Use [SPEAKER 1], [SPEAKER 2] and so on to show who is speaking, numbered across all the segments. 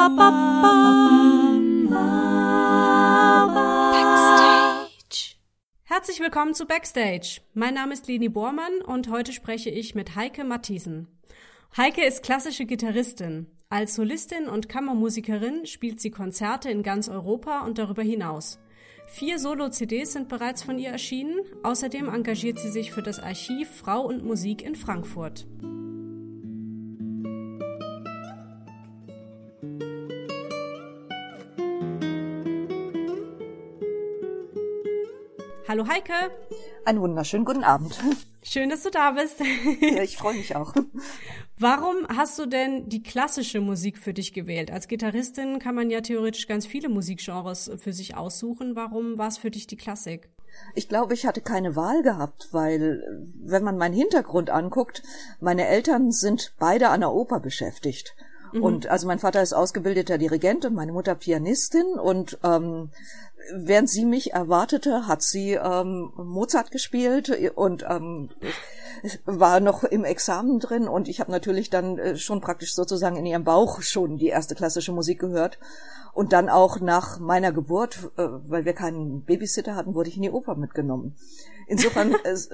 [SPEAKER 1] Backstage. Herzlich willkommen zu Backstage. Mein Name ist Leni Bormann und heute spreche ich mit Heike Mathiesen. Heike ist klassische Gitarristin. Als Solistin und Kammermusikerin spielt sie Konzerte in ganz Europa und darüber hinaus. Vier Solo-CDs sind bereits von ihr erschienen. Außerdem engagiert sie sich für das Archiv Frau und Musik in Frankfurt. Hallo Heike.
[SPEAKER 2] Einen wunderschönen guten Abend.
[SPEAKER 1] Schön, dass du da bist.
[SPEAKER 2] Ja, ich freue mich auch.
[SPEAKER 1] Warum hast du denn die klassische Musik für dich gewählt? Als Gitarristin kann man ja theoretisch ganz viele Musikgenres für sich aussuchen. Warum war es für dich die Klassik?
[SPEAKER 2] Ich glaube, ich hatte keine Wahl gehabt, weil wenn man meinen Hintergrund anguckt, meine Eltern sind beide an der Oper beschäftigt. Mhm. Und also mein Vater ist ausgebildeter Dirigent und meine Mutter Pianistin und ähm, während sie mich erwartete, hat sie ähm, Mozart gespielt und ähm, war noch im Examen drin und ich habe natürlich dann äh, schon praktisch sozusagen in ihrem Bauch schon die erste klassische Musik gehört und dann auch nach meiner Geburt, äh, weil wir keinen Babysitter hatten, wurde ich in die Oper mitgenommen. Insofern ist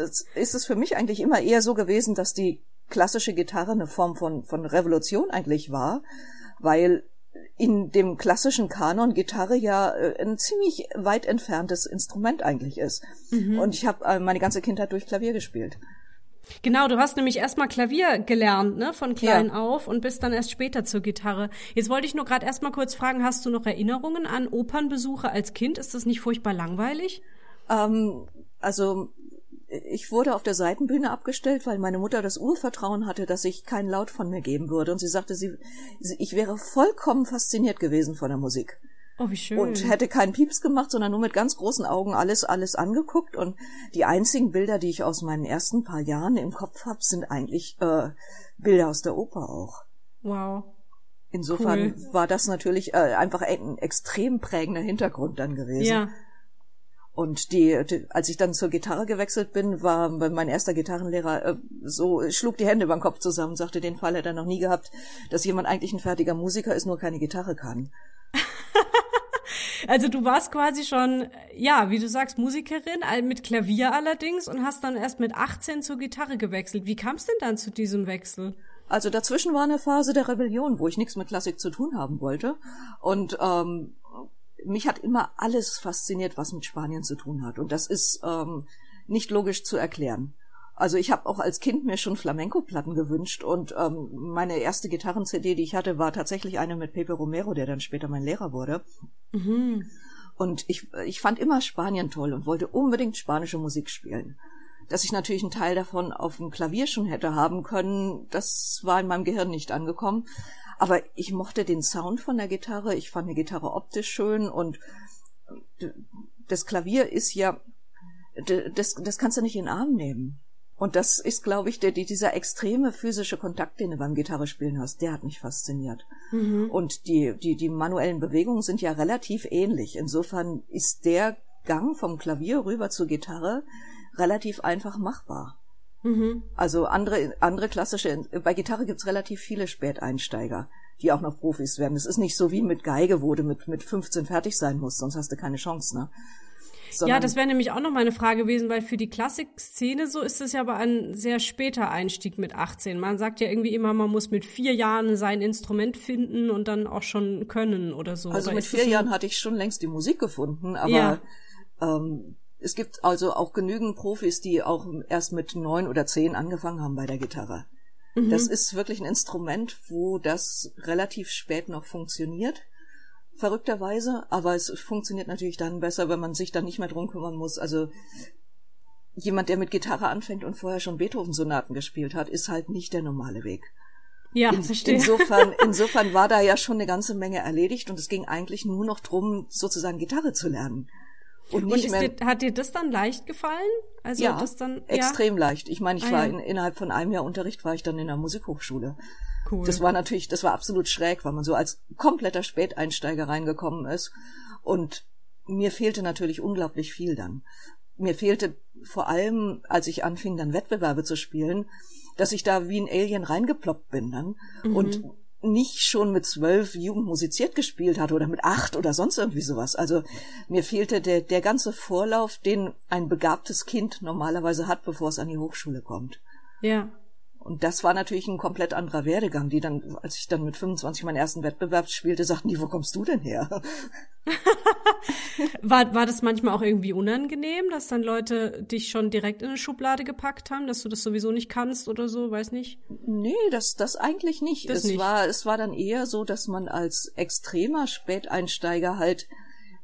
[SPEAKER 2] es für mich eigentlich immer eher so gewesen, dass die klassische Gitarre eine Form von, von Revolution eigentlich war, weil in dem klassischen Kanon Gitarre ja äh, ein ziemlich weit entferntes Instrument eigentlich ist. Mhm. Und ich habe äh, meine ganze Kindheit durch Klavier gespielt.
[SPEAKER 1] Genau, du hast nämlich erstmal Klavier gelernt, ne, von klein ja. auf und bist dann erst später zur Gitarre. Jetzt wollte ich nur gerade erstmal kurz fragen, hast du noch Erinnerungen an Opernbesuche als Kind? Ist das nicht furchtbar langweilig?
[SPEAKER 2] Ähm, also ich wurde auf der Seitenbühne abgestellt, weil meine Mutter das Urvertrauen hatte, dass ich keinen Laut von mir geben würde. Und sie sagte, sie, ich wäre vollkommen fasziniert gewesen von der Musik.
[SPEAKER 1] Oh, wie schön.
[SPEAKER 2] Und hätte keinen Pieps gemacht, sondern nur mit ganz großen Augen alles, alles angeguckt. Und die einzigen Bilder, die ich aus meinen ersten paar Jahren im Kopf habe, sind eigentlich äh, Bilder aus der Oper auch.
[SPEAKER 1] Wow.
[SPEAKER 2] Insofern cool. war das natürlich äh, einfach ein extrem prägender Hintergrund dann gewesen. Ja. Und die, die, als ich dann zur Gitarre gewechselt bin, war mein erster Gitarrenlehrer äh, so, schlug die Hände über den Kopf zusammen, sagte, den Fall hätte er noch nie gehabt, dass jemand eigentlich ein fertiger Musiker ist, nur keine Gitarre kann.
[SPEAKER 1] also du warst quasi schon, ja, wie du sagst, Musikerin, mit Klavier allerdings und hast dann erst mit 18 zur Gitarre gewechselt. Wie kam es denn dann zu diesem Wechsel?
[SPEAKER 2] Also dazwischen war eine Phase der Rebellion, wo ich nichts mit Klassik zu tun haben wollte. Und ähm, mich hat immer alles fasziniert, was mit Spanien zu tun hat. Und das ist ähm, nicht logisch zu erklären. Also ich habe auch als Kind mir schon Flamenco-Platten gewünscht und ähm, meine erste Gitarren-CD, die ich hatte, war tatsächlich eine mit Pepe Romero, der dann später mein Lehrer wurde. Mhm. Und ich, ich fand immer Spanien toll und wollte unbedingt spanische Musik spielen. Dass ich natürlich einen Teil davon auf dem Klavier schon hätte haben können, das war in meinem Gehirn nicht angekommen. Aber ich mochte den Sound von der Gitarre, ich fand die Gitarre optisch schön und das Klavier ist ja, das, das kannst du nicht in den Arm nehmen. Und das ist, glaube ich, der, dieser extreme physische Kontakt, den du beim Gitarre spielen hast, der hat mich fasziniert. Mhm. Und die, die, die manuellen Bewegungen sind ja relativ ähnlich. Insofern ist der Gang vom Klavier rüber zur Gitarre relativ einfach machbar. Mhm. Also andere, andere klassische, bei Gitarre gibt's relativ viele Späteinsteiger, die auch noch Profis werden. Es ist nicht so wie mit Geige, wo du mit, mit 15 fertig sein musst, sonst hast du keine Chance, ne?
[SPEAKER 1] Sondern ja, das wäre nämlich auch noch meine Frage gewesen, weil für die Klassikszene so ist es ja aber ein sehr später Einstieg mit 18. Man sagt ja irgendwie immer, man muss mit vier Jahren sein Instrument finden und dann auch schon können oder so.
[SPEAKER 2] Also oder mit vier? Jahren hatte ich schon längst die Musik gefunden, aber ja. ähm, es gibt also auch genügend Profis, die auch erst mit neun oder zehn angefangen haben bei der Gitarre. Mhm. Das ist wirklich ein Instrument, wo das relativ spät noch funktioniert. Verrückterweise, aber es funktioniert natürlich dann besser, wenn man sich dann nicht mehr drum kümmern muss. Also jemand, der mit Gitarre anfängt und vorher schon Beethoven-Sonaten gespielt hat, ist halt nicht der normale Weg.
[SPEAKER 1] Ja, In, verstehe.
[SPEAKER 2] Insofern, insofern war da ja schon eine ganze Menge erledigt und es ging eigentlich nur noch drum, sozusagen Gitarre zu lernen.
[SPEAKER 1] Und, nicht und mehr, dir, hat dir das dann leicht gefallen?
[SPEAKER 2] Also ja, das dann, ja? extrem leicht. Ich meine, ich ah, war ja. in, innerhalb von einem Jahr Unterricht war ich dann in der Musikhochschule. Cool. Das war natürlich, das war absolut schräg, weil man so als kompletter Späteinsteiger reingekommen ist. Und mir fehlte natürlich unglaublich viel dann. Mir fehlte vor allem, als ich anfing, dann Wettbewerbe zu spielen, dass ich da wie ein Alien reingeploppt bin dann. Mhm. Und nicht schon mit zwölf Jugend musiziert gespielt hatte oder mit acht oder sonst irgendwie sowas. Also mir fehlte der, der ganze Vorlauf, den ein begabtes Kind normalerweise hat, bevor es an die Hochschule kommt.
[SPEAKER 1] Ja.
[SPEAKER 2] Und das war natürlich ein komplett anderer Werdegang, die dann, als ich dann mit 25 meinen ersten Wettbewerb spielte, sagten die, wo kommst du denn her?
[SPEAKER 1] war, war das manchmal auch irgendwie unangenehm, dass dann Leute dich schon direkt in eine Schublade gepackt haben, dass du das sowieso nicht kannst oder so, weiß nicht?
[SPEAKER 2] Nee, das, das eigentlich nicht.
[SPEAKER 1] Das
[SPEAKER 2] es
[SPEAKER 1] nicht.
[SPEAKER 2] war, es war dann eher so, dass man als extremer Späteinsteiger halt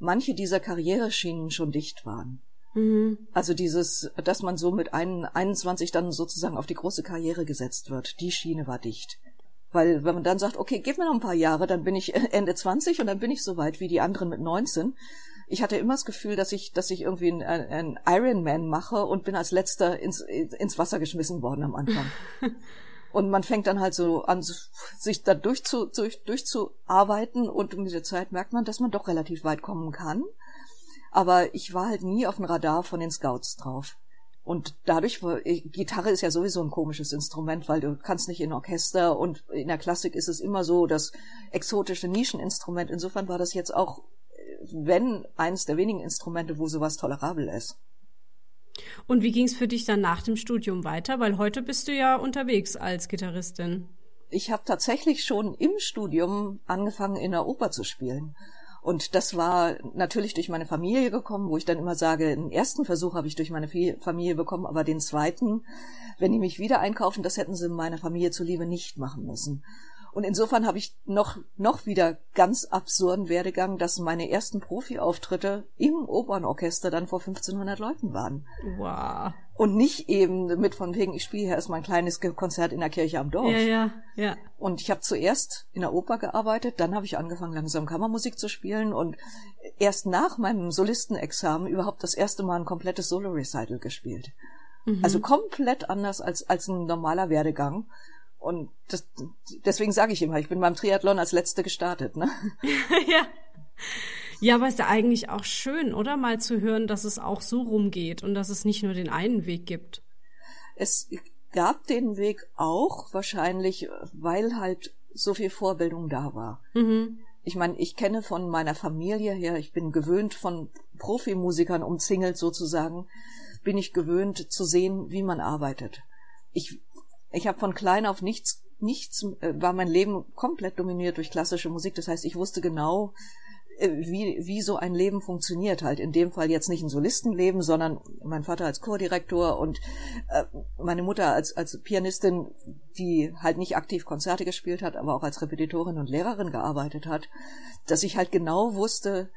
[SPEAKER 2] manche dieser Karriereschienen schon dicht waren.
[SPEAKER 1] Mhm.
[SPEAKER 2] Also dieses, dass man so mit ein, 21 dann sozusagen auf die große Karriere gesetzt wird, die Schiene war dicht. Weil wenn man dann sagt, okay, gib mir noch ein paar Jahre, dann bin ich Ende 20 und dann bin ich so weit wie die anderen mit 19. Ich hatte immer das Gefühl, dass ich, dass ich irgendwie ein, ein Ironman mache und bin als letzter ins, ins Wasser geschmissen worden am Anfang. und man fängt dann halt so an, sich da durchzu, durch, durchzuarbeiten und mit der Zeit merkt man, dass man doch relativ weit kommen kann. Aber ich war halt nie auf dem Radar von den Scouts drauf. Und dadurch, war, Gitarre ist ja sowieso ein komisches Instrument, weil du kannst nicht in Orchester und in der Klassik ist es immer so das exotische Nischeninstrument. Insofern war das jetzt auch, wenn, eines der wenigen Instrumente, wo sowas tolerabel ist.
[SPEAKER 1] Und wie ging es für dich dann nach dem Studium weiter? Weil heute bist du ja unterwegs als Gitarristin.
[SPEAKER 2] Ich habe tatsächlich schon im Studium angefangen, in der Oper zu spielen. Und das war natürlich durch meine Familie gekommen, wo ich dann immer sage, den ersten Versuch habe ich durch meine Familie bekommen, aber den zweiten, wenn die mich wieder einkaufen, das hätten sie meiner Familie zuliebe nicht machen müssen. Und insofern habe ich noch, noch wieder ganz absurden Werdegang, dass meine ersten Profi-Auftritte im Opernorchester dann vor 1500 Leuten waren.
[SPEAKER 1] Wow.
[SPEAKER 2] Und nicht eben mit von wegen, ich spiele hier erstmal ein kleines Konzert in der Kirche am Dorf.
[SPEAKER 1] Ja, ja, ja.
[SPEAKER 2] Und ich habe zuerst in der Oper gearbeitet, dann habe ich angefangen, langsam Kammermusik zu spielen und erst nach meinem Solistenexamen überhaupt das erste Mal ein komplettes Solo-Recital gespielt. Mhm. Also komplett anders als, als ein normaler Werdegang. Und das, deswegen sage ich immer, ich bin beim Triathlon als Letzte gestartet. Ne?
[SPEAKER 1] ja. Ja, aber ist ja eigentlich auch schön, oder? Mal zu hören, dass es auch so rumgeht und dass es nicht nur den einen Weg gibt.
[SPEAKER 2] Es gab den Weg auch wahrscheinlich, weil halt so viel Vorbildung da war.
[SPEAKER 1] Mhm.
[SPEAKER 2] Ich meine, ich kenne von meiner Familie her, ich bin gewöhnt von Profimusikern umzingelt sozusagen, bin ich gewöhnt zu sehen, wie man arbeitet. Ich ich habe von klein auf nichts, nichts, äh, war mein Leben komplett dominiert durch klassische Musik. Das heißt, ich wusste genau, äh, wie, wie so ein Leben funktioniert. Halt in dem Fall jetzt nicht ein Solistenleben, sondern mein Vater als Chordirektor und äh, meine Mutter als, als Pianistin, die halt nicht aktiv Konzerte gespielt hat, aber auch als Repetitorin und Lehrerin gearbeitet hat, dass ich halt genau wusste,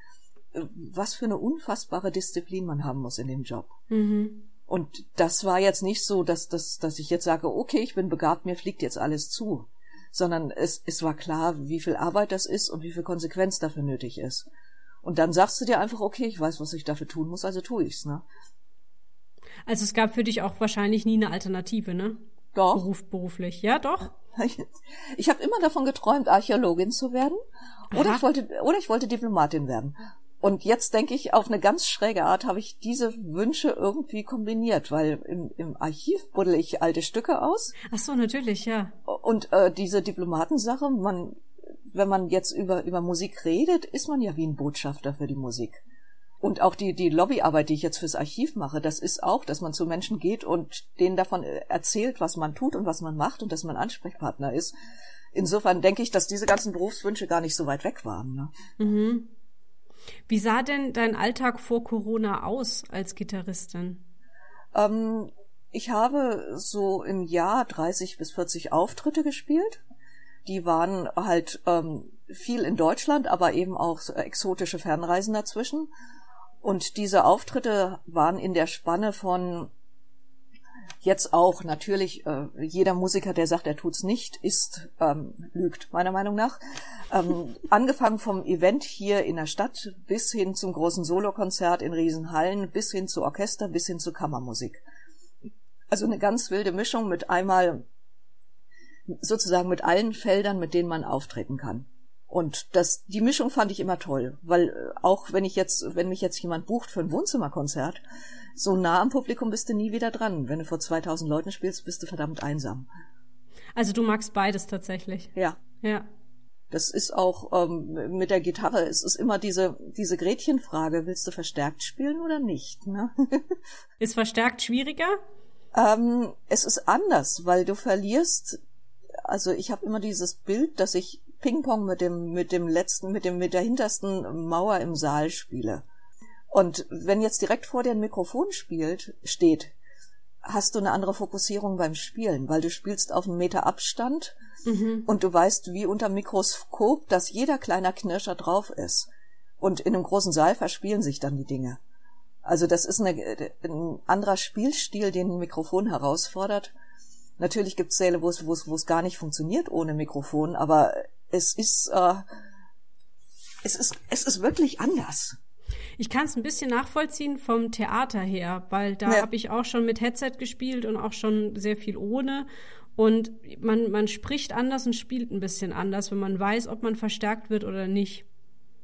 [SPEAKER 2] äh, was für eine unfassbare Disziplin man haben muss in dem Job.
[SPEAKER 1] Mhm.
[SPEAKER 2] Und das war jetzt nicht so, dass, dass, dass ich jetzt sage, okay, ich bin begabt, mir fliegt jetzt alles zu, sondern es, es war klar, wie viel Arbeit das ist und wie viel Konsequenz dafür nötig ist. Und dann sagst du dir einfach, okay, ich weiß, was ich dafür tun muss, also tue ich's, ne?
[SPEAKER 1] Also es gab für dich auch wahrscheinlich nie eine Alternative, ne?
[SPEAKER 2] Doch.
[SPEAKER 1] Beruf, beruflich, ja, doch.
[SPEAKER 2] Ich, habe immer davon geträumt, Archäologin zu werden, oder
[SPEAKER 1] Aha.
[SPEAKER 2] ich wollte, oder ich wollte Diplomatin werden. Und jetzt denke ich, auf eine ganz schräge Art habe ich diese Wünsche irgendwie kombiniert, weil im, im Archiv buddel ich alte Stücke aus.
[SPEAKER 1] Ach so, natürlich, ja.
[SPEAKER 2] Und äh, diese Diplomatensache, man, wenn man jetzt über, über Musik redet, ist man ja wie ein Botschafter für die Musik. Und auch die, die Lobbyarbeit, die ich jetzt fürs Archiv mache, das ist auch, dass man zu Menschen geht und denen davon erzählt, was man tut und was man macht und dass man Ansprechpartner ist. Insofern denke ich, dass diese ganzen Berufswünsche gar nicht so weit weg waren. Ne?
[SPEAKER 1] Mhm. Wie sah denn dein Alltag vor Corona aus als Gitarristin?
[SPEAKER 2] Ähm, ich habe so im Jahr 30 bis 40 Auftritte gespielt. Die waren halt ähm, viel in Deutschland, aber eben auch exotische Fernreisen dazwischen. Und diese Auftritte waren in der Spanne von jetzt auch natürlich äh, jeder Musiker, der sagt, er tut's nicht, ist ähm, lügt meiner Meinung nach. Ähm, angefangen vom Event hier in der Stadt bis hin zum großen Solokonzert in Riesenhallen, bis hin zu Orchester, bis hin zu Kammermusik. Also eine ganz wilde Mischung mit einmal sozusagen mit allen Feldern, mit denen man auftreten kann. Und das, die Mischung fand ich immer toll, weil äh, auch wenn ich jetzt, wenn mich jetzt jemand bucht für ein Wohnzimmerkonzert, so nah am Publikum bist du nie wieder dran. Wenn du vor 2000 Leuten spielst, bist du verdammt einsam.
[SPEAKER 1] Also du magst beides tatsächlich.
[SPEAKER 2] Ja.
[SPEAKER 1] Ja.
[SPEAKER 2] Das ist auch ähm, mit der Gitarre, es ist immer diese, diese Gretchenfrage, willst du verstärkt spielen oder nicht? Ne?
[SPEAKER 1] Ist verstärkt schwieriger?
[SPEAKER 2] Ähm, es ist anders, weil du verlierst, also ich habe immer dieses Bild, dass ich Ping-Pong mit dem, mit dem letzten, mit dem, mit der hintersten Mauer im Saal spiele. Und wenn jetzt direkt vor dir ein Mikrofon spielt, steht, hast du eine andere Fokussierung beim Spielen, weil du spielst auf einen Meter Abstand mhm. und du weißt wie unter Mikroskop, dass jeder kleiner Knirscher drauf ist. Und in einem großen Saal verspielen sich dann die Dinge. Also das ist eine, ein anderer Spielstil, den ein Mikrofon herausfordert. Natürlich gibt es Säle, wo es, gar nicht funktioniert ohne Mikrofon, aber es ist, äh, es ist, es ist wirklich anders.
[SPEAKER 1] Ich kann es ein bisschen nachvollziehen vom Theater her, weil da ja. habe ich auch schon mit Headset gespielt und auch schon sehr viel ohne. Und man, man spricht anders und spielt ein bisschen anders, wenn man weiß, ob man verstärkt wird oder nicht.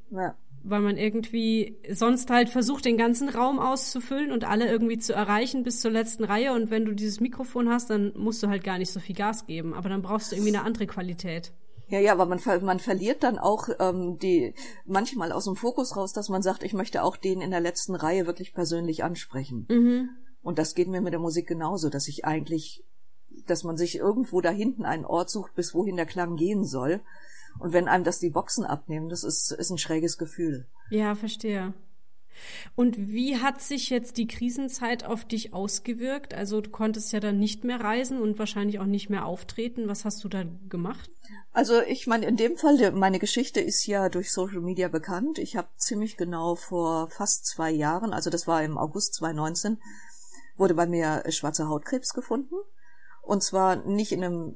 [SPEAKER 1] Ja. Weil man irgendwie sonst halt versucht, den ganzen Raum auszufüllen und alle irgendwie zu erreichen bis zur letzten Reihe. Und wenn du dieses Mikrofon hast, dann musst du halt gar nicht so viel Gas geben. Aber dann brauchst du irgendwie eine andere Qualität.
[SPEAKER 2] Ja, ja, aber man, man verliert dann auch ähm, die manchmal aus dem Fokus raus, dass man sagt, ich möchte auch den in der letzten Reihe wirklich persönlich ansprechen. Mhm. Und das geht mir mit der Musik genauso, dass ich eigentlich, dass man sich irgendwo da hinten einen Ort sucht, bis wohin der Klang gehen soll. Und wenn einem das die Boxen abnehmen, das ist, ist ein schräges Gefühl.
[SPEAKER 1] Ja, verstehe. Und wie hat sich jetzt die Krisenzeit auf dich ausgewirkt? Also du konntest ja dann nicht mehr reisen und wahrscheinlich auch nicht mehr auftreten. Was hast du da gemacht?
[SPEAKER 2] Also ich meine, in dem Fall, meine Geschichte ist ja durch Social Media bekannt. Ich habe ziemlich genau vor fast zwei Jahren, also das war im August 2019, wurde bei mir schwarzer Hautkrebs gefunden. Und zwar nicht in einem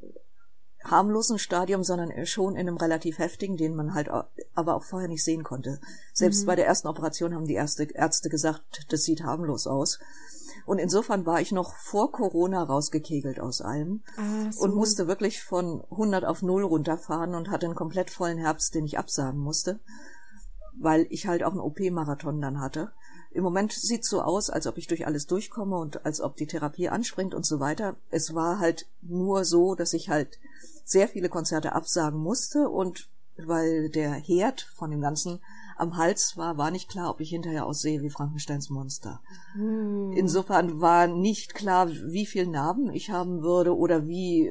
[SPEAKER 2] harmlosen Stadium, sondern schon in einem relativ heftigen, den man halt aber auch vorher nicht sehen konnte. Selbst mhm. bei der ersten Operation haben die erste Ärzte gesagt, das sieht harmlos aus. Und insofern war ich noch vor Corona rausgekegelt aus allem ah, so. und musste wirklich von 100 auf 0 runterfahren und hatte einen komplett vollen Herbst, den ich absagen musste, weil ich halt auch einen OP-Marathon dann hatte. Im Moment sieht so aus, als ob ich durch alles durchkomme und als ob die Therapie anspringt und so weiter. Es war halt nur so, dass ich halt sehr viele Konzerte absagen musste und weil der Herd von dem Ganzen am Hals war, war nicht klar, ob ich hinterher aussehe wie Frankensteins Monster. Hm. Insofern war nicht klar, wie viel Narben ich haben würde oder wie,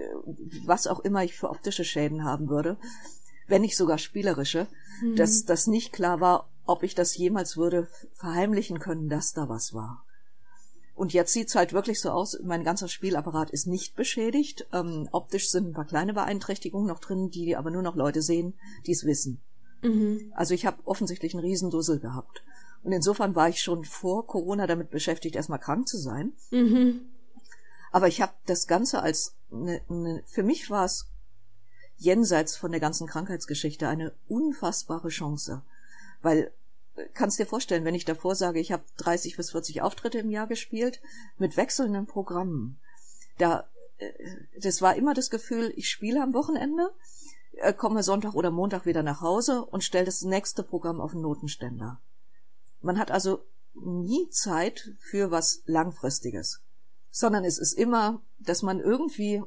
[SPEAKER 2] was auch immer ich für optische Schäden haben würde, wenn nicht sogar spielerische, hm. dass das nicht klar war, ob ich das jemals würde verheimlichen können, dass da was war. Und jetzt sieht's halt wirklich so aus, mein ganzer Spielapparat ist nicht beschädigt. Ähm, optisch sind ein paar kleine Beeinträchtigungen noch drin, die aber nur noch Leute sehen, die es wissen. Mhm. Also ich habe offensichtlich einen Riesendussel gehabt. Und insofern war ich schon vor Corona damit beschäftigt, erstmal krank zu sein. Mhm. Aber ich habe das Ganze als eine, eine, für mich war es jenseits von der ganzen Krankheitsgeschichte eine unfassbare Chance. Weil kannst dir vorstellen, wenn ich davor sage, ich habe 30 bis 40 Auftritte im Jahr gespielt mit wechselnden Programmen. Da, äh, das war immer das Gefühl, ich spiele am Wochenende, äh, komme Sonntag oder Montag wieder nach Hause und stelle das nächste Programm auf den Notenständer. Man hat also nie Zeit für was Langfristiges, sondern es ist immer, dass man irgendwie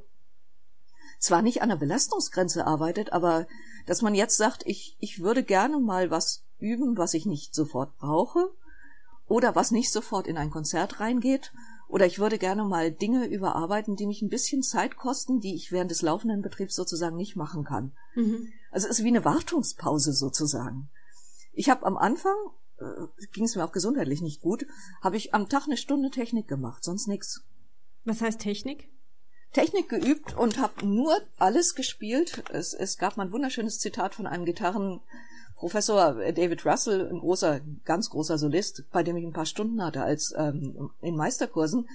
[SPEAKER 2] zwar nicht an der Belastungsgrenze arbeitet, aber dass man jetzt sagt, ich, ich würde gerne mal was üben, was ich nicht sofort brauche oder was nicht sofort in ein Konzert reingeht oder ich würde gerne mal Dinge überarbeiten, die mich ein bisschen Zeit kosten, die ich während des laufenden Betriebs sozusagen nicht machen kann. Mhm. Also es ist wie eine Wartungspause sozusagen. Ich habe am Anfang, äh, ging es mir auch gesundheitlich nicht gut, habe ich am Tag eine Stunde Technik gemacht, sonst nix.
[SPEAKER 1] Was heißt Technik?
[SPEAKER 2] Technik geübt und habe nur alles gespielt. Es, es gab mal ein wunderschönes Zitat von einem Gitarren Professor David Russell, ein großer, ganz großer Solist, bei dem ich ein paar Stunden hatte als ähm, in Meisterkursen,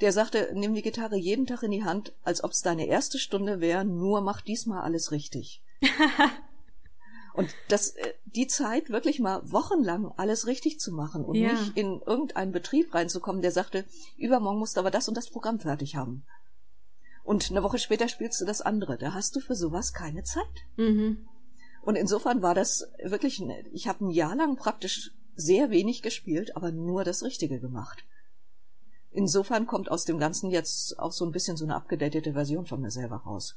[SPEAKER 2] der sagte, nimm die Gitarre jeden Tag in die Hand, als ob es deine erste Stunde wäre, nur mach diesmal alles richtig. und das, äh, die Zeit wirklich mal wochenlang alles richtig zu machen und ja. nicht in irgendeinen Betrieb reinzukommen, der sagte, übermorgen musst du aber das und das Programm fertig haben. Und eine Woche später spielst du das andere. Da hast du für sowas keine Zeit. Mhm. Und insofern war das wirklich, ich habe ein Jahr lang praktisch sehr wenig gespielt, aber nur das Richtige gemacht. Insofern kommt aus dem Ganzen jetzt auch so ein bisschen so eine abgedatete Version von mir selber raus.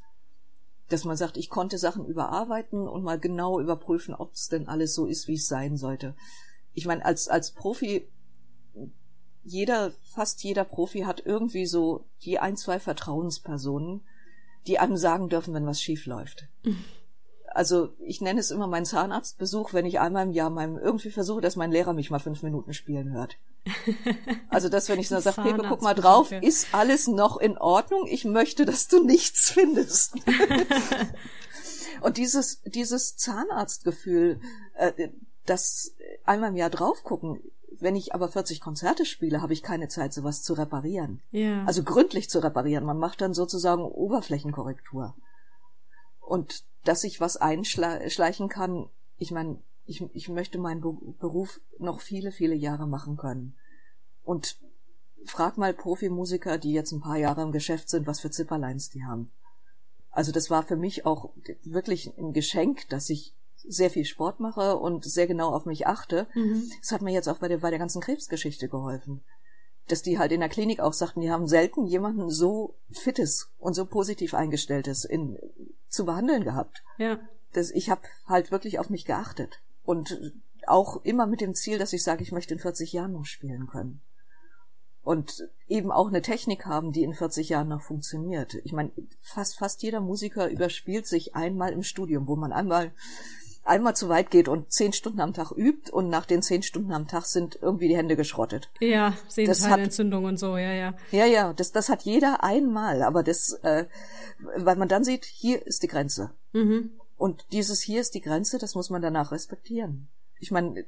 [SPEAKER 2] dass man sagt, ich konnte Sachen überarbeiten und mal genau überprüfen, ob es denn alles so ist, wie es sein sollte. Ich meine, als, als Profi, jeder, fast jeder Profi hat irgendwie so die ein, zwei Vertrauenspersonen, die einem sagen dürfen, wenn was schief läuft. Also ich nenne es immer meinen Zahnarztbesuch, wenn ich einmal im Jahr meinem irgendwie versuche, dass mein Lehrer mich mal fünf Minuten spielen hört. Also das, wenn ich dann sage, Pepe, guck mal drauf, ist alles noch in Ordnung? Ich möchte, dass du nichts findest. Und dieses, dieses Zahnarztgefühl, äh, das einmal im Jahr drauf gucken, wenn ich aber 40 Konzerte spiele, habe ich keine Zeit, sowas zu reparieren. Ja. Also gründlich zu reparieren. Man macht dann sozusagen Oberflächenkorrektur. Und dass ich was einschleichen kann, ich meine, ich, ich möchte meinen Beruf noch viele, viele Jahre machen können. Und frag mal Profimusiker, die jetzt ein paar Jahre im Geschäft sind, was für Zipperleins die haben. Also das war für mich auch wirklich ein Geschenk, dass ich sehr viel Sport mache und sehr genau auf mich achte. Mhm. Das hat mir jetzt auch bei der, bei der ganzen Krebsgeschichte geholfen. Dass die halt in der Klinik auch sagten, die haben selten jemanden so fittes und so positiv eingestelltes in, zu behandeln gehabt. Ja. Das, ich habe halt wirklich auf mich geachtet. Und auch immer mit dem Ziel, dass ich sage, ich möchte in 40 Jahren noch spielen können. Und eben auch eine Technik haben, die in 40 Jahren noch funktioniert. Ich meine, fast, fast jeder Musiker überspielt sich einmal im Studium, wo man einmal einmal zu weit geht und zehn Stunden am Tag übt und nach den zehn Stunden am Tag sind irgendwie die Hände geschrottet.
[SPEAKER 1] Ja, Sehnenscheinentzündung und so, ja, ja.
[SPEAKER 2] Ja, ja, das, das hat jeder einmal, aber das, äh, weil man dann sieht, hier ist die Grenze. Mhm. Und dieses hier ist die Grenze, das muss man danach respektieren. Ich meine,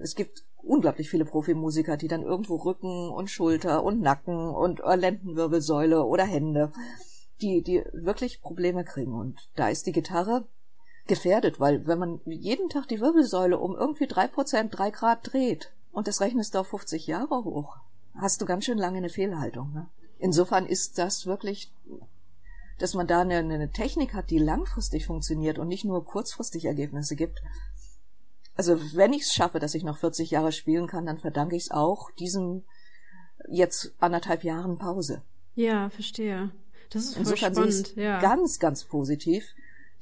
[SPEAKER 2] es gibt unglaublich viele Profimusiker, die dann irgendwo Rücken und Schulter und Nacken und Lendenwirbelsäule oder Hände, die, die wirklich Probleme kriegen. Und da ist die Gitarre gefährdet, weil wenn man jeden Tag die Wirbelsäule um irgendwie drei Prozent, drei Grad dreht und das rechnest du auf 50 Jahre hoch, hast du ganz schön lange eine Fehlhaltung. Ne? Insofern ist das wirklich, dass man da eine, eine Technik hat, die langfristig funktioniert und nicht nur kurzfristig Ergebnisse gibt. Also wenn ich es schaffe, dass ich noch 40 Jahre spielen kann, dann verdanke ich es auch diesem jetzt anderthalb Jahren Pause.
[SPEAKER 1] Ja, verstehe. Das ist Insofern spannend. Ja.
[SPEAKER 2] Ganz, ganz positiv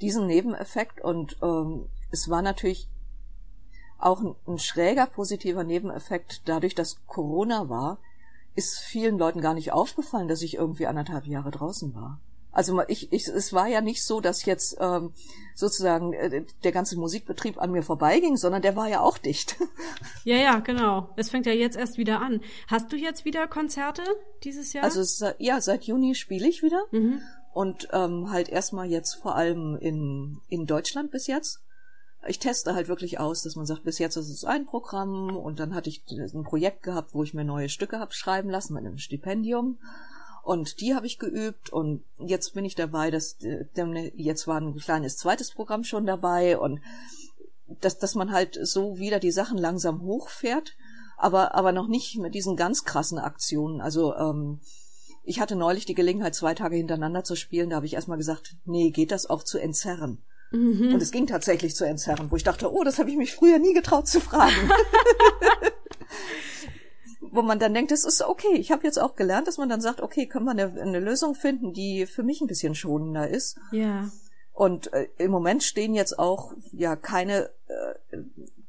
[SPEAKER 2] diesen Nebeneffekt und ähm, es war natürlich auch ein, ein schräger positiver Nebeneffekt dadurch, dass Corona war, ist vielen Leuten gar nicht aufgefallen, dass ich irgendwie anderthalb Jahre draußen war. Also ich, ich, es war ja nicht so, dass jetzt ähm, sozusagen äh, der ganze Musikbetrieb an mir vorbeiging, sondern der war ja auch dicht.
[SPEAKER 1] Ja, ja, genau. Es fängt ja jetzt erst wieder an. Hast du jetzt wieder Konzerte dieses Jahr?
[SPEAKER 2] Also ja, seit Juni spiele ich wieder. Mhm. Und ähm, halt erstmal jetzt vor allem in, in Deutschland bis jetzt. Ich teste halt wirklich aus, dass man sagt, bis jetzt ist es ein Programm und dann hatte ich ein Projekt gehabt, wo ich mir neue Stücke habe schreiben lassen mit einem Stipendium. Und die habe ich geübt und jetzt bin ich dabei, dass jetzt war ein kleines zweites Programm schon dabei und dass, dass man halt so wieder die Sachen langsam hochfährt, aber, aber noch nicht mit diesen ganz krassen Aktionen. Also ähm, ich hatte neulich die Gelegenheit, zwei Tage hintereinander zu spielen. Da habe ich erstmal gesagt, nee, geht das auch zu entzerren? Mhm. Und es ging tatsächlich zu entzerren, wo ich dachte, oh, das habe ich mich früher nie getraut zu fragen. wo man dann denkt, es ist okay. Ich habe jetzt auch gelernt, dass man dann sagt, okay, können wir eine, eine Lösung finden, die für mich ein bisschen schonender ist. Ja. Und äh, im Moment stehen jetzt auch ja keine äh,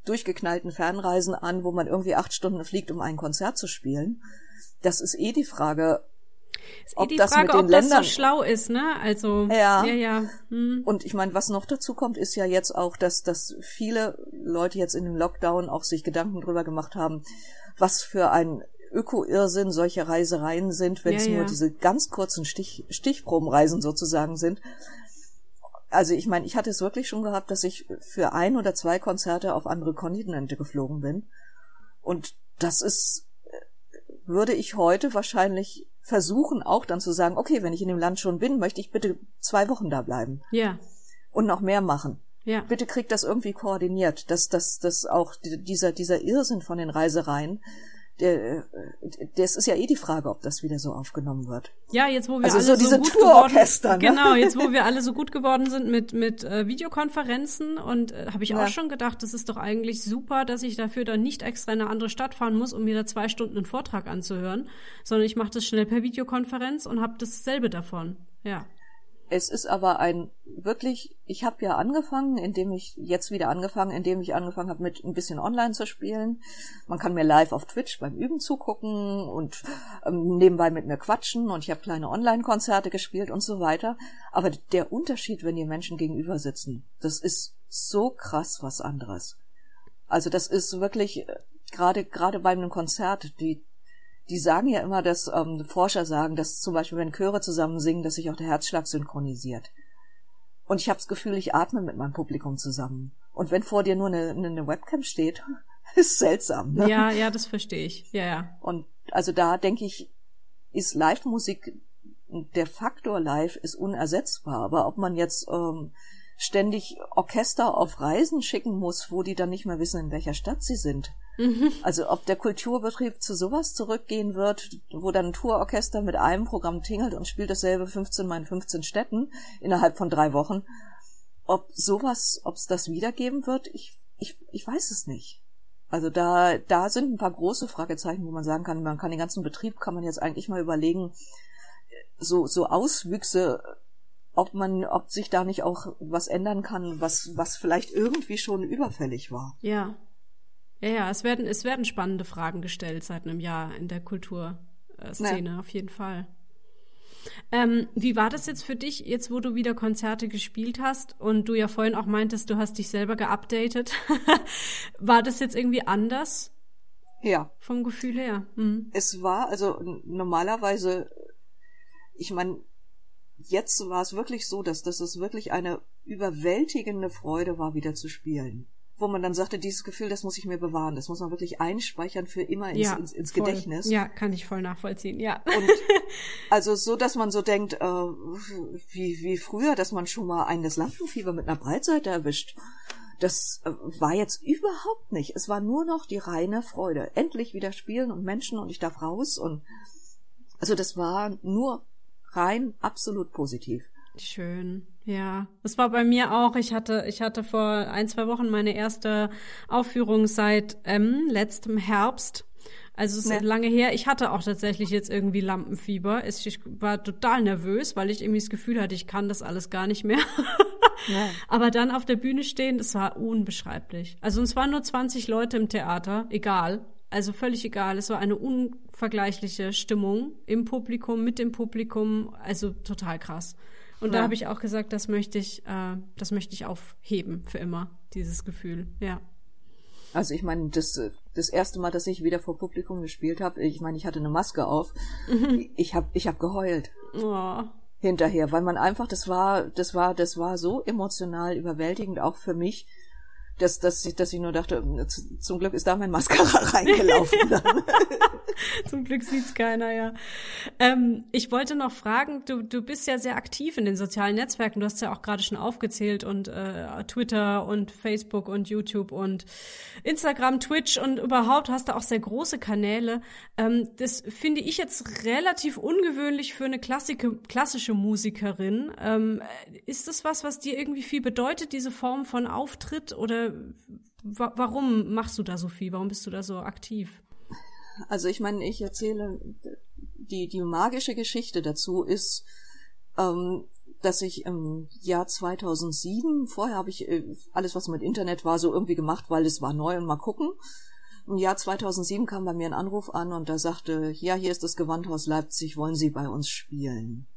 [SPEAKER 2] durchgeknallten Fernreisen an, wo man irgendwie acht Stunden fliegt, um ein Konzert zu spielen. Das ist eh die Frage,
[SPEAKER 1] ist eh ob die das Frage, mit den ob Ländern, das so schlau ist, ne? Also
[SPEAKER 2] ja, ja. ja. Hm. Und ich meine, was noch dazu kommt, ist ja jetzt auch, dass dass viele Leute jetzt in dem Lockdown auch sich Gedanken drüber gemacht haben, was für ein Öko-Irrsinn solche Reisereien sind, wenn ja, es nur diese ganz kurzen Stich, Stichprobenreisen sozusagen sind. Also ich meine, ich hatte es wirklich schon gehabt, dass ich für ein oder zwei Konzerte auf andere Kontinente geflogen bin. Und das ist, würde ich heute wahrscheinlich versuchen auch dann zu sagen, okay, wenn ich in dem Land schon bin, möchte ich bitte zwei Wochen da bleiben. Ja. Und noch mehr machen. Ja. Bitte kriegt das irgendwie koordiniert, dass, dass, dass auch dieser, dieser Irrsinn von den Reisereien, das ist ja eh die Frage, ob das wieder so aufgenommen wird.
[SPEAKER 1] Ja, jetzt wo wir also alle so, diese gut Tourorchester, geworden, ne? genau, jetzt wo wir alle so gut geworden sind mit mit äh, Videokonferenzen und äh, habe ich ja. auch schon gedacht, das ist doch eigentlich super, dass ich dafür dann nicht extra in eine andere Stadt fahren muss, um mir da zwei Stunden einen Vortrag anzuhören, sondern ich mache das schnell per Videokonferenz und habe dasselbe davon. Ja.
[SPEAKER 2] Es ist aber ein wirklich, ich habe ja angefangen, indem ich jetzt wieder angefangen, indem ich angefangen habe mit ein bisschen online zu spielen. Man kann mir live auf Twitch beim Üben zugucken und ähm, nebenbei mit mir quatschen und ich habe kleine Online-Konzerte gespielt und so weiter. Aber der Unterschied, wenn die Menschen gegenüber sitzen, das ist so krass was anderes. Also das ist wirklich äh, gerade gerade bei einem Konzert, die die sagen ja immer, dass ähm, Forscher sagen, dass zum Beispiel, wenn Chöre zusammen singen, dass sich auch der Herzschlag synchronisiert. Und ich habe das Gefühl, ich atme mit meinem Publikum zusammen. Und wenn vor dir nur eine, eine Webcam steht, ist seltsam. Ne?
[SPEAKER 1] Ja, ja, das verstehe ich. Ja, ja.
[SPEAKER 2] Und also da denke ich, ist Live-Musik, der Faktor Live ist unersetzbar. Aber ob man jetzt ähm, ständig Orchester auf Reisen schicken muss, wo die dann nicht mehr wissen, in welcher Stadt sie sind, Mhm. Also ob der Kulturbetrieb zu sowas zurückgehen wird, wo dann ein Tourorchester mit einem Programm tingelt und spielt dasselbe 15 mal in 15 Städten innerhalb von drei Wochen. Ob sowas, ob es das wiedergeben wird, ich, ich, ich weiß es nicht. Also da, da sind ein paar große Fragezeichen, wo man sagen kann, man kann den ganzen Betrieb, kann man jetzt eigentlich mal überlegen, so, so Auswüchse, ob man, ob sich da nicht auch was ändern kann, was, was vielleicht irgendwie schon überfällig war.
[SPEAKER 1] Ja, ja, ja, es werden, es werden spannende Fragen gestellt seit einem Jahr in der Kulturszene, ja. auf jeden Fall. Ähm, wie war das jetzt für dich, jetzt wo du wieder Konzerte gespielt hast und du ja vorhin auch meintest, du hast dich selber geupdatet? war das jetzt irgendwie anders?
[SPEAKER 2] Ja.
[SPEAKER 1] Vom Gefühl her? Mhm.
[SPEAKER 2] Es war, also normalerweise, ich meine, jetzt war es wirklich so, dass, dass es wirklich eine überwältigende Freude war, wieder zu spielen wo man dann sagte, dieses Gefühl, das muss ich mir bewahren, das muss man wirklich einspeichern für immer ins,
[SPEAKER 1] ja,
[SPEAKER 2] ins, ins. Gedächtnis.
[SPEAKER 1] Ja, kann ich voll nachvollziehen, ja.
[SPEAKER 2] Und also so, dass man so denkt, äh, wie, wie früher, dass man schon mal ein das Lampenfieber mit einer Breitseite erwischt. Das äh, war jetzt überhaupt nicht. Es war nur noch die reine Freude. Endlich wieder spielen und Menschen und ich darf raus und also das war nur rein absolut positiv.
[SPEAKER 1] Schön. Ja, das war bei mir auch. Ich hatte, ich hatte vor ein, zwei Wochen meine erste Aufführung seit ähm, letztem Herbst. Also es ist ja. lange her. Ich hatte auch tatsächlich jetzt irgendwie Lampenfieber. Ich war total nervös, weil ich irgendwie das Gefühl hatte, ich kann das alles gar nicht mehr. ja. Aber dann auf der Bühne stehen, das war unbeschreiblich. Also es waren nur 20 Leute im Theater, egal. Also völlig egal. Es war eine unvergleichliche Stimmung im Publikum, mit dem Publikum. Also total krass. Und ja. da habe ich auch gesagt, das möchte ich, äh, das möchte ich aufheben für immer, dieses Gefühl, ja.
[SPEAKER 2] Also ich meine, das, das erste Mal, dass ich wieder vor Publikum gespielt habe, ich meine, ich hatte eine Maske auf, mhm. ich habe ich hab geheult. Oh. Hinterher, weil man einfach, das war, das war, das war so emotional überwältigend, auch für mich, dass, dass, ich, dass ich nur dachte, zum Glück ist da mein Mascara reingelaufen.
[SPEAKER 1] zum Glück sieht's keiner, ja. Ähm, ich wollte noch fragen, du, du bist ja sehr aktiv in den sozialen Netzwerken. Du hast ja auch gerade schon aufgezählt und äh, Twitter und Facebook und YouTube und Instagram, Twitch und überhaupt hast du auch sehr große Kanäle. Ähm, das finde ich jetzt relativ ungewöhnlich für eine klassische, klassische Musikerin. Ähm, ist das was, was dir irgendwie viel bedeutet, diese Form von Auftritt oder wa warum machst du da so viel? Warum bist du da so aktiv?
[SPEAKER 2] Also ich meine, ich erzähle die die magische Geschichte dazu ist, ähm, dass ich im Jahr 2007 vorher habe ich äh, alles was mit Internet war so irgendwie gemacht, weil es war neu und mal gucken. Im Jahr 2007 kam bei mir ein Anruf an und da sagte, ja, hier ist das Gewandhaus Leipzig, wollen Sie bei uns spielen?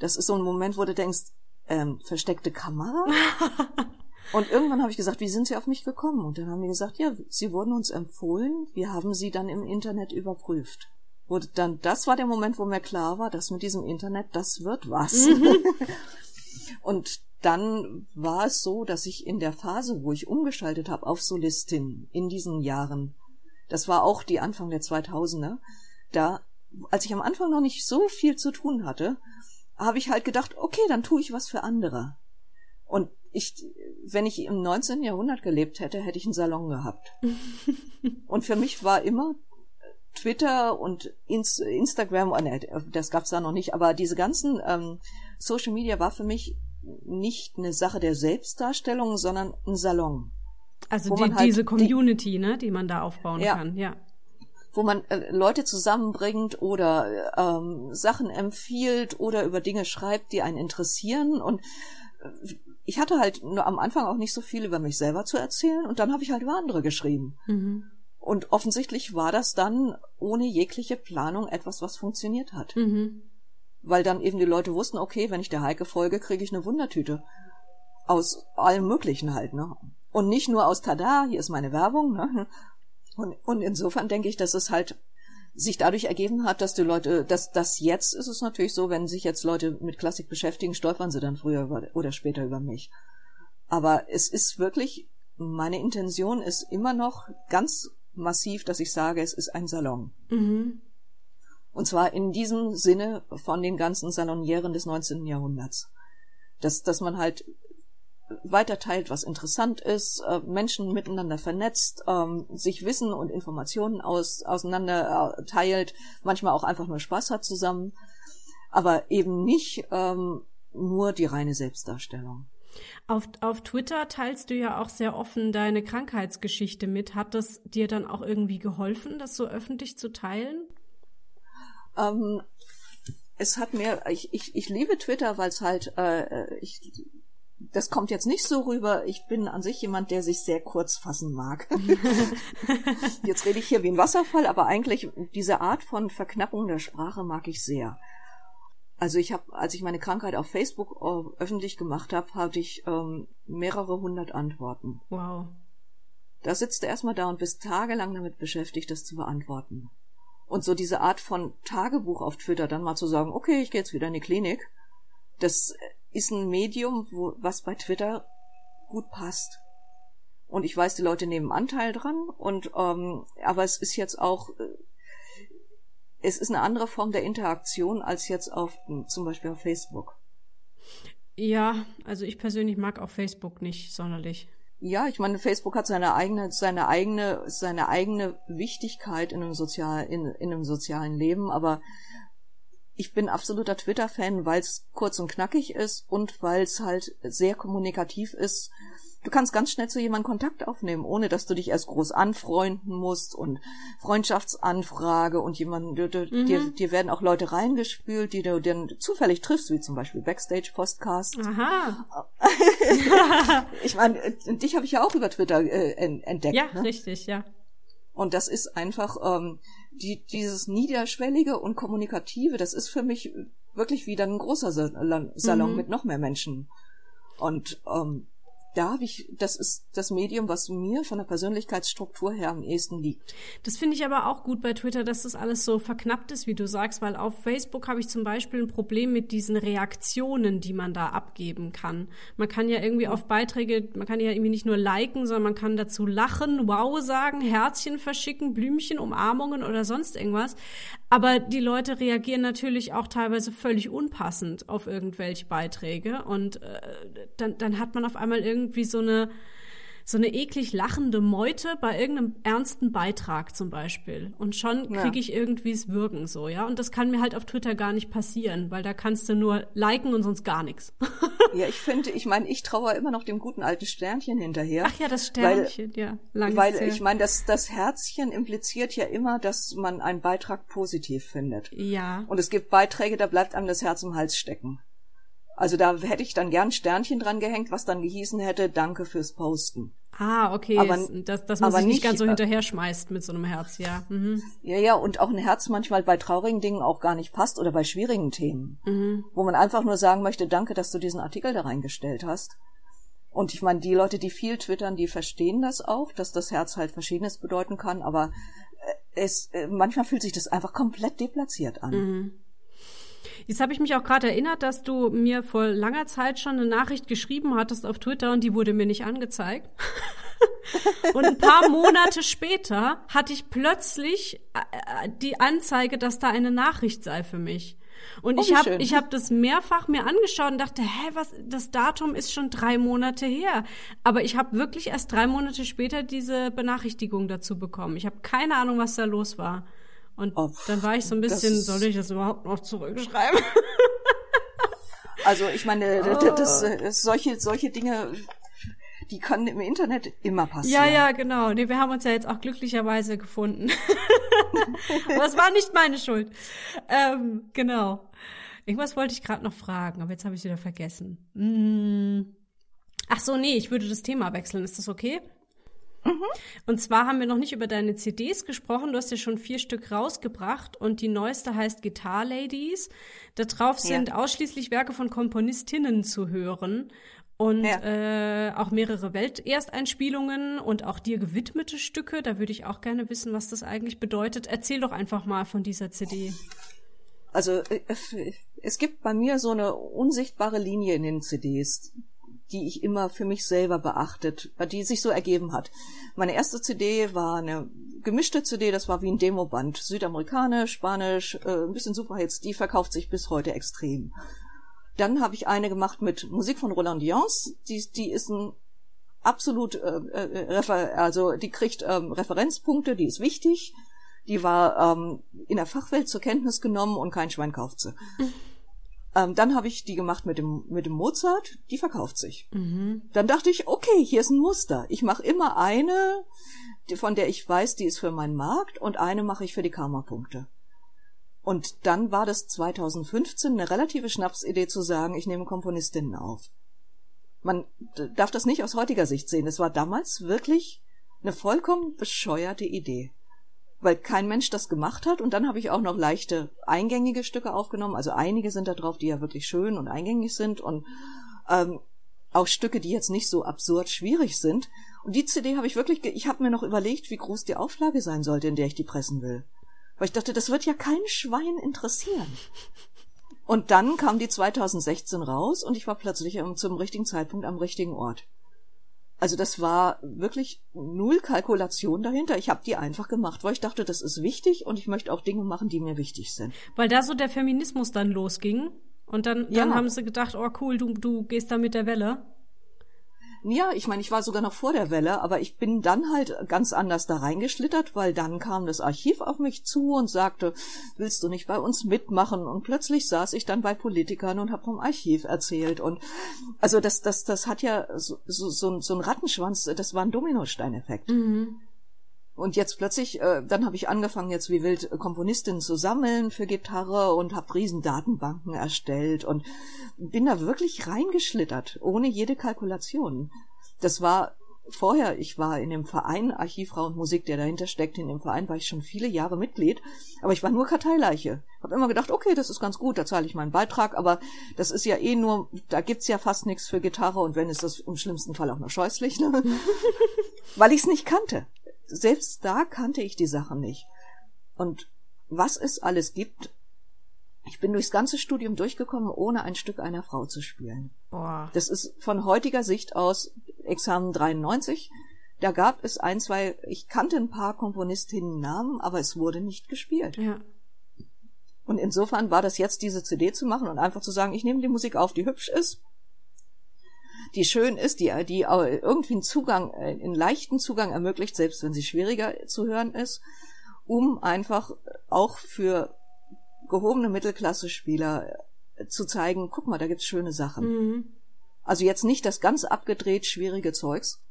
[SPEAKER 2] Das ist so ein Moment, wo du denkst, ähm, versteckte Kamera? Und irgendwann habe ich gesagt, wie sind Sie auf mich gekommen? Und dann haben die gesagt, ja, Sie wurden uns empfohlen, wir haben Sie dann im Internet überprüft. Und dann, das war der Moment, wo mir klar war, dass mit diesem Internet, das wird was. Mhm. und dann war es so, dass ich in der Phase, wo ich umgeschaltet habe auf Solistin in diesen Jahren, das war auch die Anfang der 2000er, da, als ich am Anfang noch nicht so viel zu tun hatte, habe ich halt gedacht, okay, dann tue ich was für andere. Und ich, wenn ich im 19. Jahrhundert gelebt hätte, hätte ich einen Salon gehabt. und für mich war immer Twitter und Inst Instagram, oh ne, das gab's da noch nicht, aber diese ganzen ähm, Social Media war für mich nicht eine Sache der Selbstdarstellung, sondern ein Salon.
[SPEAKER 1] Also die, halt diese Community, die, ne, die man da aufbauen ja, kann, ja.
[SPEAKER 2] wo man äh, Leute zusammenbringt oder ähm, Sachen empfiehlt oder über Dinge schreibt, die einen interessieren. Und äh, ich hatte halt nur am Anfang auch nicht so viel über mich selber zu erzählen und dann habe ich halt über andere geschrieben. Mhm. Und offensichtlich war das dann ohne jegliche Planung etwas, was funktioniert hat. Mhm. Weil dann eben die Leute wussten, okay, wenn ich der Heike folge, kriege ich eine Wundertüte. Aus allem Möglichen halt, ne? Und nicht nur aus Tada, hier ist meine Werbung, ne? Und, und insofern denke ich, dass es halt sich dadurch ergeben hat, dass die Leute, dass das jetzt ist es natürlich so, wenn sich jetzt Leute mit Klassik beschäftigen, stolpern sie dann früher über, oder später über mich. Aber es ist wirklich, meine Intention ist immer noch ganz massiv, dass ich sage, es ist ein Salon. Mhm. Und zwar in diesem Sinne von den ganzen Salonieren des 19. Jahrhunderts. Dass, dass man halt weiterteilt, was interessant ist, äh, Menschen miteinander vernetzt, ähm, sich Wissen und Informationen aus, auseinander äh, teilt, manchmal auch einfach nur Spaß hat zusammen, aber eben nicht ähm, nur die reine Selbstdarstellung.
[SPEAKER 1] Auf, auf Twitter teilst du ja auch sehr offen deine Krankheitsgeschichte mit. Hat das dir dann auch irgendwie geholfen, das so öffentlich zu teilen?
[SPEAKER 2] Ähm, es hat mir, ich, ich, ich liebe Twitter, weil es halt, äh, äh ich das kommt jetzt nicht so rüber. Ich bin an sich jemand, der sich sehr kurz fassen mag. jetzt rede ich hier wie ein Wasserfall, aber eigentlich diese Art von Verknappung der Sprache mag ich sehr. Also ich habe, als ich meine Krankheit auf Facebook äh, öffentlich gemacht habe, hatte ich ähm, mehrere hundert Antworten.
[SPEAKER 1] Wow.
[SPEAKER 2] Da sitzt du erstmal da und bist tagelang damit beschäftigt, das zu beantworten. Und so diese Art von Tagebuch auf Twitter, dann mal zu sagen, okay, ich gehe jetzt wieder in die Klinik, das ist ein Medium, wo, was bei Twitter gut passt. Und ich weiß, die Leute nehmen Anteil dran und ähm, aber es ist jetzt auch äh, es ist eine andere Form der Interaktion als jetzt auf zum Beispiel auf Facebook.
[SPEAKER 1] Ja, also ich persönlich mag auch Facebook nicht sonderlich.
[SPEAKER 2] Ja, ich meine, Facebook hat seine eigene, seine eigene, seine eigene Wichtigkeit in einem sozial, in, in einem sozialen Leben, aber ich bin absoluter Twitter-Fan, weil es kurz und knackig ist und weil es halt sehr kommunikativ ist. Du kannst ganz schnell zu jemandem Kontakt aufnehmen, ohne dass du dich erst groß anfreunden musst und Freundschaftsanfrage und jemanden, mhm. dir, dir werden auch Leute reingespült, die du dann zufällig triffst, wie zum Beispiel Backstage-Postcast.
[SPEAKER 1] Aha.
[SPEAKER 2] ich meine, dich habe ich ja auch über Twitter äh, entdeckt.
[SPEAKER 1] Ja,
[SPEAKER 2] ne?
[SPEAKER 1] richtig, ja.
[SPEAKER 2] Und das ist einfach ähm, die, dieses niederschwellige und kommunikative. Das ist für mich wirklich wieder ein großer Salon mhm. mit noch mehr Menschen. Und ähm, da habe ich, das ist das Medium, was mir von der Persönlichkeitsstruktur her am ehesten liegt.
[SPEAKER 1] Das finde ich aber auch gut bei Twitter, dass das alles so verknappt ist, wie du sagst, weil auf Facebook habe ich zum Beispiel ein Problem mit diesen Reaktionen, die man da abgeben kann. Man kann ja irgendwie auf Beiträge, man kann ja irgendwie nicht nur liken, sondern man kann dazu lachen, wow sagen, Herzchen verschicken, Blümchen, Umarmungen oder sonst irgendwas. Aber die Leute reagieren natürlich auch teilweise völlig unpassend auf irgendwelche Beiträge und äh, dann, dann hat man auf einmal irgendwie so eine so eine eklig lachende Meute bei irgendeinem ernsten Beitrag zum Beispiel. Und schon kriege ja. ich irgendwie es Wirken so, ja. Und das kann mir halt auf Twitter gar nicht passieren, weil da kannst du nur liken und sonst gar nichts.
[SPEAKER 2] ja, ich finde, ich meine, ich traue immer noch dem guten alten Sternchen hinterher.
[SPEAKER 1] Ach ja, das Sternchen,
[SPEAKER 2] weil,
[SPEAKER 1] ja.
[SPEAKER 2] Lang weil ich meine, das, das Herzchen impliziert ja immer, dass man einen Beitrag positiv findet.
[SPEAKER 1] Ja.
[SPEAKER 2] Und es gibt Beiträge, da bleibt einem das Herz im Hals stecken. Also da hätte ich dann gern Sternchen dran gehängt, was dann gehießen hätte, danke fürs Posten.
[SPEAKER 1] Ah, okay, aber, dass, dass man sich nicht, nicht ganz so äh, hinterher schmeißt mit so einem Herz, ja. Mhm.
[SPEAKER 2] Ja, ja, und auch ein Herz manchmal bei traurigen Dingen auch gar nicht passt oder bei schwierigen Themen, mhm. wo man einfach nur sagen möchte, danke, dass du diesen Artikel da reingestellt hast. Und ich meine, die Leute, die viel twittern, die verstehen das auch, dass das Herz halt Verschiedenes bedeuten kann, aber äh, es, äh, manchmal fühlt sich das einfach komplett deplatziert an. Mhm.
[SPEAKER 1] Jetzt habe ich mich auch gerade erinnert, dass du mir vor langer Zeit schon eine Nachricht geschrieben hattest auf Twitter und die wurde mir nicht angezeigt. und ein paar Monate später hatte ich plötzlich äh, die Anzeige, dass da eine Nachricht sei für mich. Und oh, ich habe ich hab das mehrfach mir angeschaut und dachte, hä, was, das Datum ist schon drei Monate her. Aber ich habe wirklich erst drei Monate später diese Benachrichtigung dazu bekommen. Ich habe keine Ahnung, was da los war. Und oh, dann war ich so ein bisschen, soll ich das überhaupt noch zurückschreiben?
[SPEAKER 2] also ich meine, oh. das, das, solche, solche Dinge, die können im Internet immer passieren.
[SPEAKER 1] Ja, ja, genau. Nee, wir haben uns ja jetzt auch glücklicherweise gefunden. aber es war nicht meine Schuld. Ähm, genau. Irgendwas wollte ich gerade noch fragen, aber jetzt habe ich wieder vergessen. Hm. Ach so, nee, ich würde das Thema wechseln. Ist das okay? Mhm. Und zwar haben wir noch nicht über deine CDs gesprochen. Du hast ja schon vier Stück rausgebracht und die neueste heißt Guitar Ladies. Da drauf sind ja. ausschließlich Werke von Komponistinnen zu hören und ja. äh, auch mehrere Weltersteinspielungen und auch dir gewidmete Stücke. Da würde ich auch gerne wissen, was das eigentlich bedeutet. Erzähl doch einfach mal von dieser CD.
[SPEAKER 2] Also äh, es gibt bei mir so eine unsichtbare Linie in den CDs die ich immer für mich selber beachtet, die sich so ergeben hat. Meine erste CD war eine gemischte CD, das war wie ein Demoband. Südamerikanisch, Spanisch, äh, ein bisschen Superhits, die verkauft sich bis heute extrem. Dann habe ich eine gemacht mit Musik von Roland Dions, die, die ist ein absolut, äh, äh, also die kriegt ähm, Referenzpunkte, die ist wichtig. Die war ähm, in der Fachwelt zur Kenntnis genommen und kein Schwein kauft sie. Ähm, dann habe ich die gemacht mit dem, mit dem Mozart, die verkauft sich. Mhm. Dann dachte ich, okay, hier ist ein Muster. Ich mache immer eine, von der ich weiß, die ist für meinen Markt und eine mache ich für die Karma-Punkte. Und dann war das 2015 eine relative Schnapsidee zu sagen, ich nehme Komponistinnen auf. Man darf das nicht aus heutiger Sicht sehen. Es war damals wirklich eine vollkommen bescheuerte Idee weil kein Mensch das gemacht hat. Und dann habe ich auch noch leichte eingängige Stücke aufgenommen. Also einige sind da drauf, die ja wirklich schön und eingängig sind und ähm, auch Stücke, die jetzt nicht so absurd schwierig sind. Und die CD habe ich wirklich, ich habe mir noch überlegt, wie groß die Auflage sein sollte, in der ich die pressen will. Weil ich dachte, das wird ja kein Schwein interessieren. Und dann kam die 2016 raus und ich war plötzlich zum richtigen Zeitpunkt am richtigen Ort. Also das war wirklich null Kalkulation dahinter. Ich habe die einfach gemacht, weil ich dachte, das ist wichtig und ich möchte auch Dinge machen, die mir wichtig sind.
[SPEAKER 1] Weil da so der Feminismus dann losging und dann, dann ja. haben sie gedacht, oh cool, du, du gehst da mit der Welle.
[SPEAKER 2] Ja, ich meine, ich war sogar noch vor der Welle, aber ich bin dann halt ganz anders da reingeschlittert, weil dann kam das Archiv auf mich zu und sagte, willst du nicht bei uns mitmachen? Und plötzlich saß ich dann bei Politikern und habe vom Archiv erzählt. Und also das, das, das hat ja so, so, so, so ein Rattenschwanz, das war ein Dominosteineffekt. Mhm. Und jetzt plötzlich, äh, dann habe ich angefangen, jetzt wie wild Komponistinnen zu sammeln für Gitarre und habe riesen Datenbanken erstellt und bin da wirklich reingeschlittert, ohne jede Kalkulation. Das war vorher, ich war in dem Verein Archivfrau und Musik, der dahinter steckt. In dem Verein war ich schon viele Jahre Mitglied, aber ich war nur Karteileiche. Hab immer gedacht, okay, das ist ganz gut, da zahle ich meinen Beitrag, aber das ist ja eh nur, da gibt's ja fast nichts für Gitarre und wenn ist das im schlimmsten Fall auch noch scheußlich, ne? weil ich es nicht kannte selbst da kannte ich die Sachen nicht. Und was es alles gibt, ich bin durchs ganze Studium durchgekommen, ohne ein Stück einer Frau zu spielen. Boah. Das ist von heutiger Sicht aus Examen 93. Da gab es ein, zwei, ich kannte ein paar Komponistinnen Namen, aber es wurde nicht gespielt. Ja. Und insofern war das jetzt, diese CD zu machen und einfach zu sagen, ich nehme die Musik auf, die hübsch ist, die schön ist, die, die irgendwie einen Zugang, äh, einen leichten Zugang ermöglicht, selbst wenn sie schwieriger zu hören ist, um einfach auch für gehobene Mittelklasse-Spieler äh, zu zeigen, guck mal, da gibt's schöne Sachen. Mhm. Also jetzt nicht das ganz abgedreht schwierige Zeugs.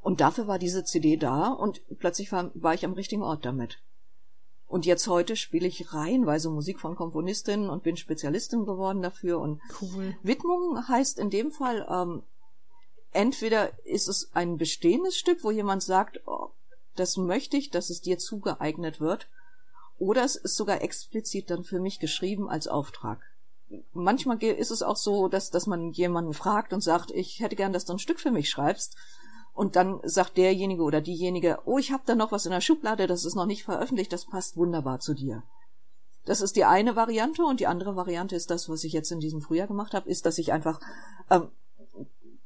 [SPEAKER 2] Und dafür war diese CD da und plötzlich war, war ich am richtigen Ort damit. Und jetzt heute spiele ich reihenweise Musik von Komponistinnen und bin Spezialistin geworden dafür. Und cool. Widmung heißt in dem Fall, ähm, entweder ist es ein bestehendes Stück, wo jemand sagt, oh, das möchte ich, dass es dir zugeeignet wird, oder es ist sogar explizit dann für mich geschrieben als Auftrag. Manchmal ist es auch so, dass, dass man jemanden fragt und sagt, ich hätte gern, dass du ein Stück für mich schreibst. Und dann sagt derjenige oder diejenige, oh, ich habe da noch was in der Schublade, das ist noch nicht veröffentlicht, das passt wunderbar zu dir. Das ist die eine Variante und die andere Variante ist das, was ich jetzt in diesem Frühjahr gemacht habe, ist, dass ich einfach ähm,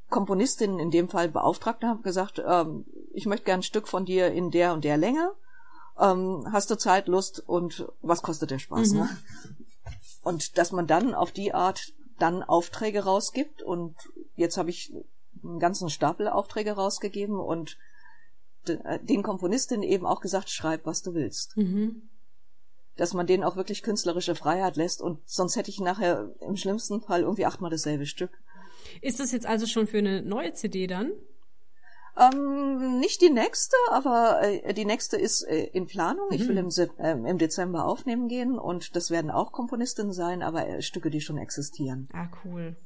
[SPEAKER 2] Komponistinnen in dem Fall beauftragt habe, gesagt, ähm, ich möchte gern ein Stück von dir in der und der Länge. Ähm, hast du Zeit, Lust und was kostet der Spaß? Mhm. Ne? Und dass man dann auf die Art dann Aufträge rausgibt und jetzt habe ich einen ganzen Stapel Aufträge rausgegeben und äh, den Komponistinnen eben auch gesagt, schreib, was du willst. Mhm. Dass man denen auch wirklich künstlerische Freiheit lässt und sonst hätte ich nachher im schlimmsten Fall irgendwie achtmal dasselbe Stück.
[SPEAKER 1] Ist das jetzt also schon für eine neue CD dann?
[SPEAKER 2] Ähm, nicht die nächste, aber äh, die nächste ist äh, in Planung. Mhm. Ich will im, äh, im, Dezember aufnehmen gehen und das werden auch Komponistinnen sein, aber äh, Stücke, die schon existieren.
[SPEAKER 1] Ah, cool.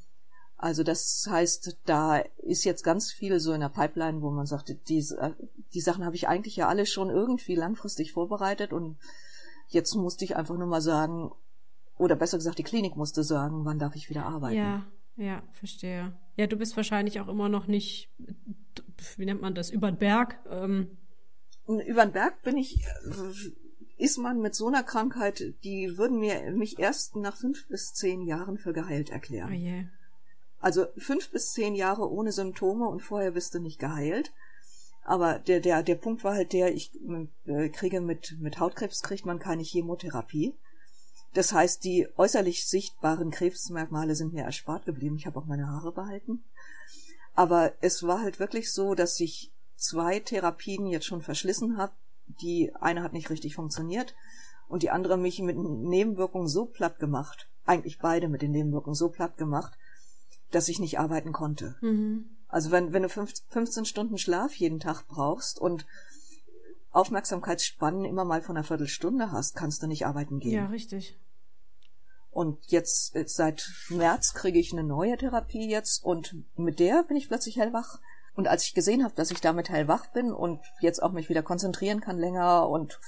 [SPEAKER 2] Also das heißt, da ist jetzt ganz viel so in der Pipeline, wo man sagt, die, die Sachen habe ich eigentlich ja alle schon irgendwie langfristig vorbereitet und jetzt musste ich einfach nur mal sagen, oder besser gesagt, die Klinik musste sagen, wann darf ich wieder arbeiten.
[SPEAKER 1] Ja, ja, verstehe. Ja, du bist wahrscheinlich auch immer noch nicht, wie nennt man das, über den Berg. Ähm.
[SPEAKER 2] Über den Berg bin ich, ist man mit so einer Krankheit, die würden mir mich erst nach fünf bis zehn Jahren für geheilt erklären.
[SPEAKER 1] Oh yeah.
[SPEAKER 2] Also fünf bis zehn Jahre ohne Symptome und vorher bist du nicht geheilt. Aber der, der, der Punkt war halt der, ich äh, kriege mit, mit Hautkrebs kriegt man keine Chemotherapie. Das heißt, die äußerlich sichtbaren Krebsmerkmale sind mir erspart geblieben. Ich habe auch meine Haare behalten. Aber es war halt wirklich so, dass ich zwei Therapien jetzt schon verschlissen habe. Die eine hat nicht richtig funktioniert und die andere mich mit Nebenwirkungen so platt gemacht, eigentlich beide mit den Nebenwirkungen so platt gemacht, dass ich nicht arbeiten konnte. Mhm. Also wenn, wenn du 15 Stunden Schlaf jeden Tag brauchst und Aufmerksamkeitsspannen immer mal von einer Viertelstunde hast, kannst du nicht arbeiten gehen.
[SPEAKER 1] Ja, richtig.
[SPEAKER 2] Und jetzt, jetzt seit März kriege ich eine neue Therapie jetzt und mit der bin ich plötzlich hellwach. Und als ich gesehen habe, dass ich damit hellwach bin und jetzt auch mich wieder konzentrieren kann länger und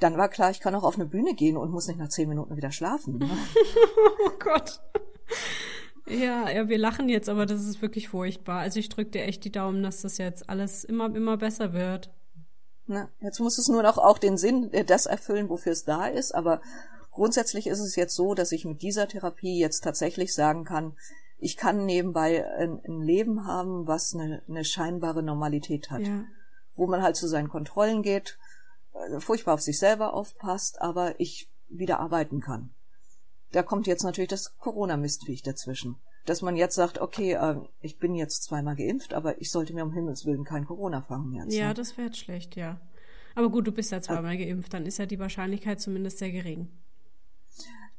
[SPEAKER 2] dann war klar, ich kann auch auf eine Bühne gehen und muss nicht nach zehn Minuten wieder schlafen. Ne?
[SPEAKER 1] oh Gott. Ja, ja, wir lachen jetzt, aber das ist wirklich furchtbar. Also ich drücke dir echt die Daumen, dass das jetzt alles immer, immer besser wird.
[SPEAKER 2] Na, jetzt muss es nur noch auch den Sinn, äh, das erfüllen, wofür es da ist, aber Grundsätzlich ist es jetzt so, dass ich mit dieser Therapie jetzt tatsächlich sagen kann, ich kann nebenbei ein, ein Leben haben, was eine, eine scheinbare Normalität hat. Ja. Wo man halt zu seinen Kontrollen geht, äh, furchtbar auf sich selber aufpasst, aber ich wieder arbeiten kann. Da kommt jetzt natürlich das Corona-Mistviech dazwischen. Dass man jetzt sagt, okay, äh, ich bin jetzt zweimal geimpft, aber ich sollte mir um Himmels Willen kein Corona fangen jetzt.
[SPEAKER 1] Ja, ne? das wäre jetzt schlecht, ja. Aber gut, du bist ja zweimal äh, geimpft, dann ist ja die Wahrscheinlichkeit zumindest sehr gering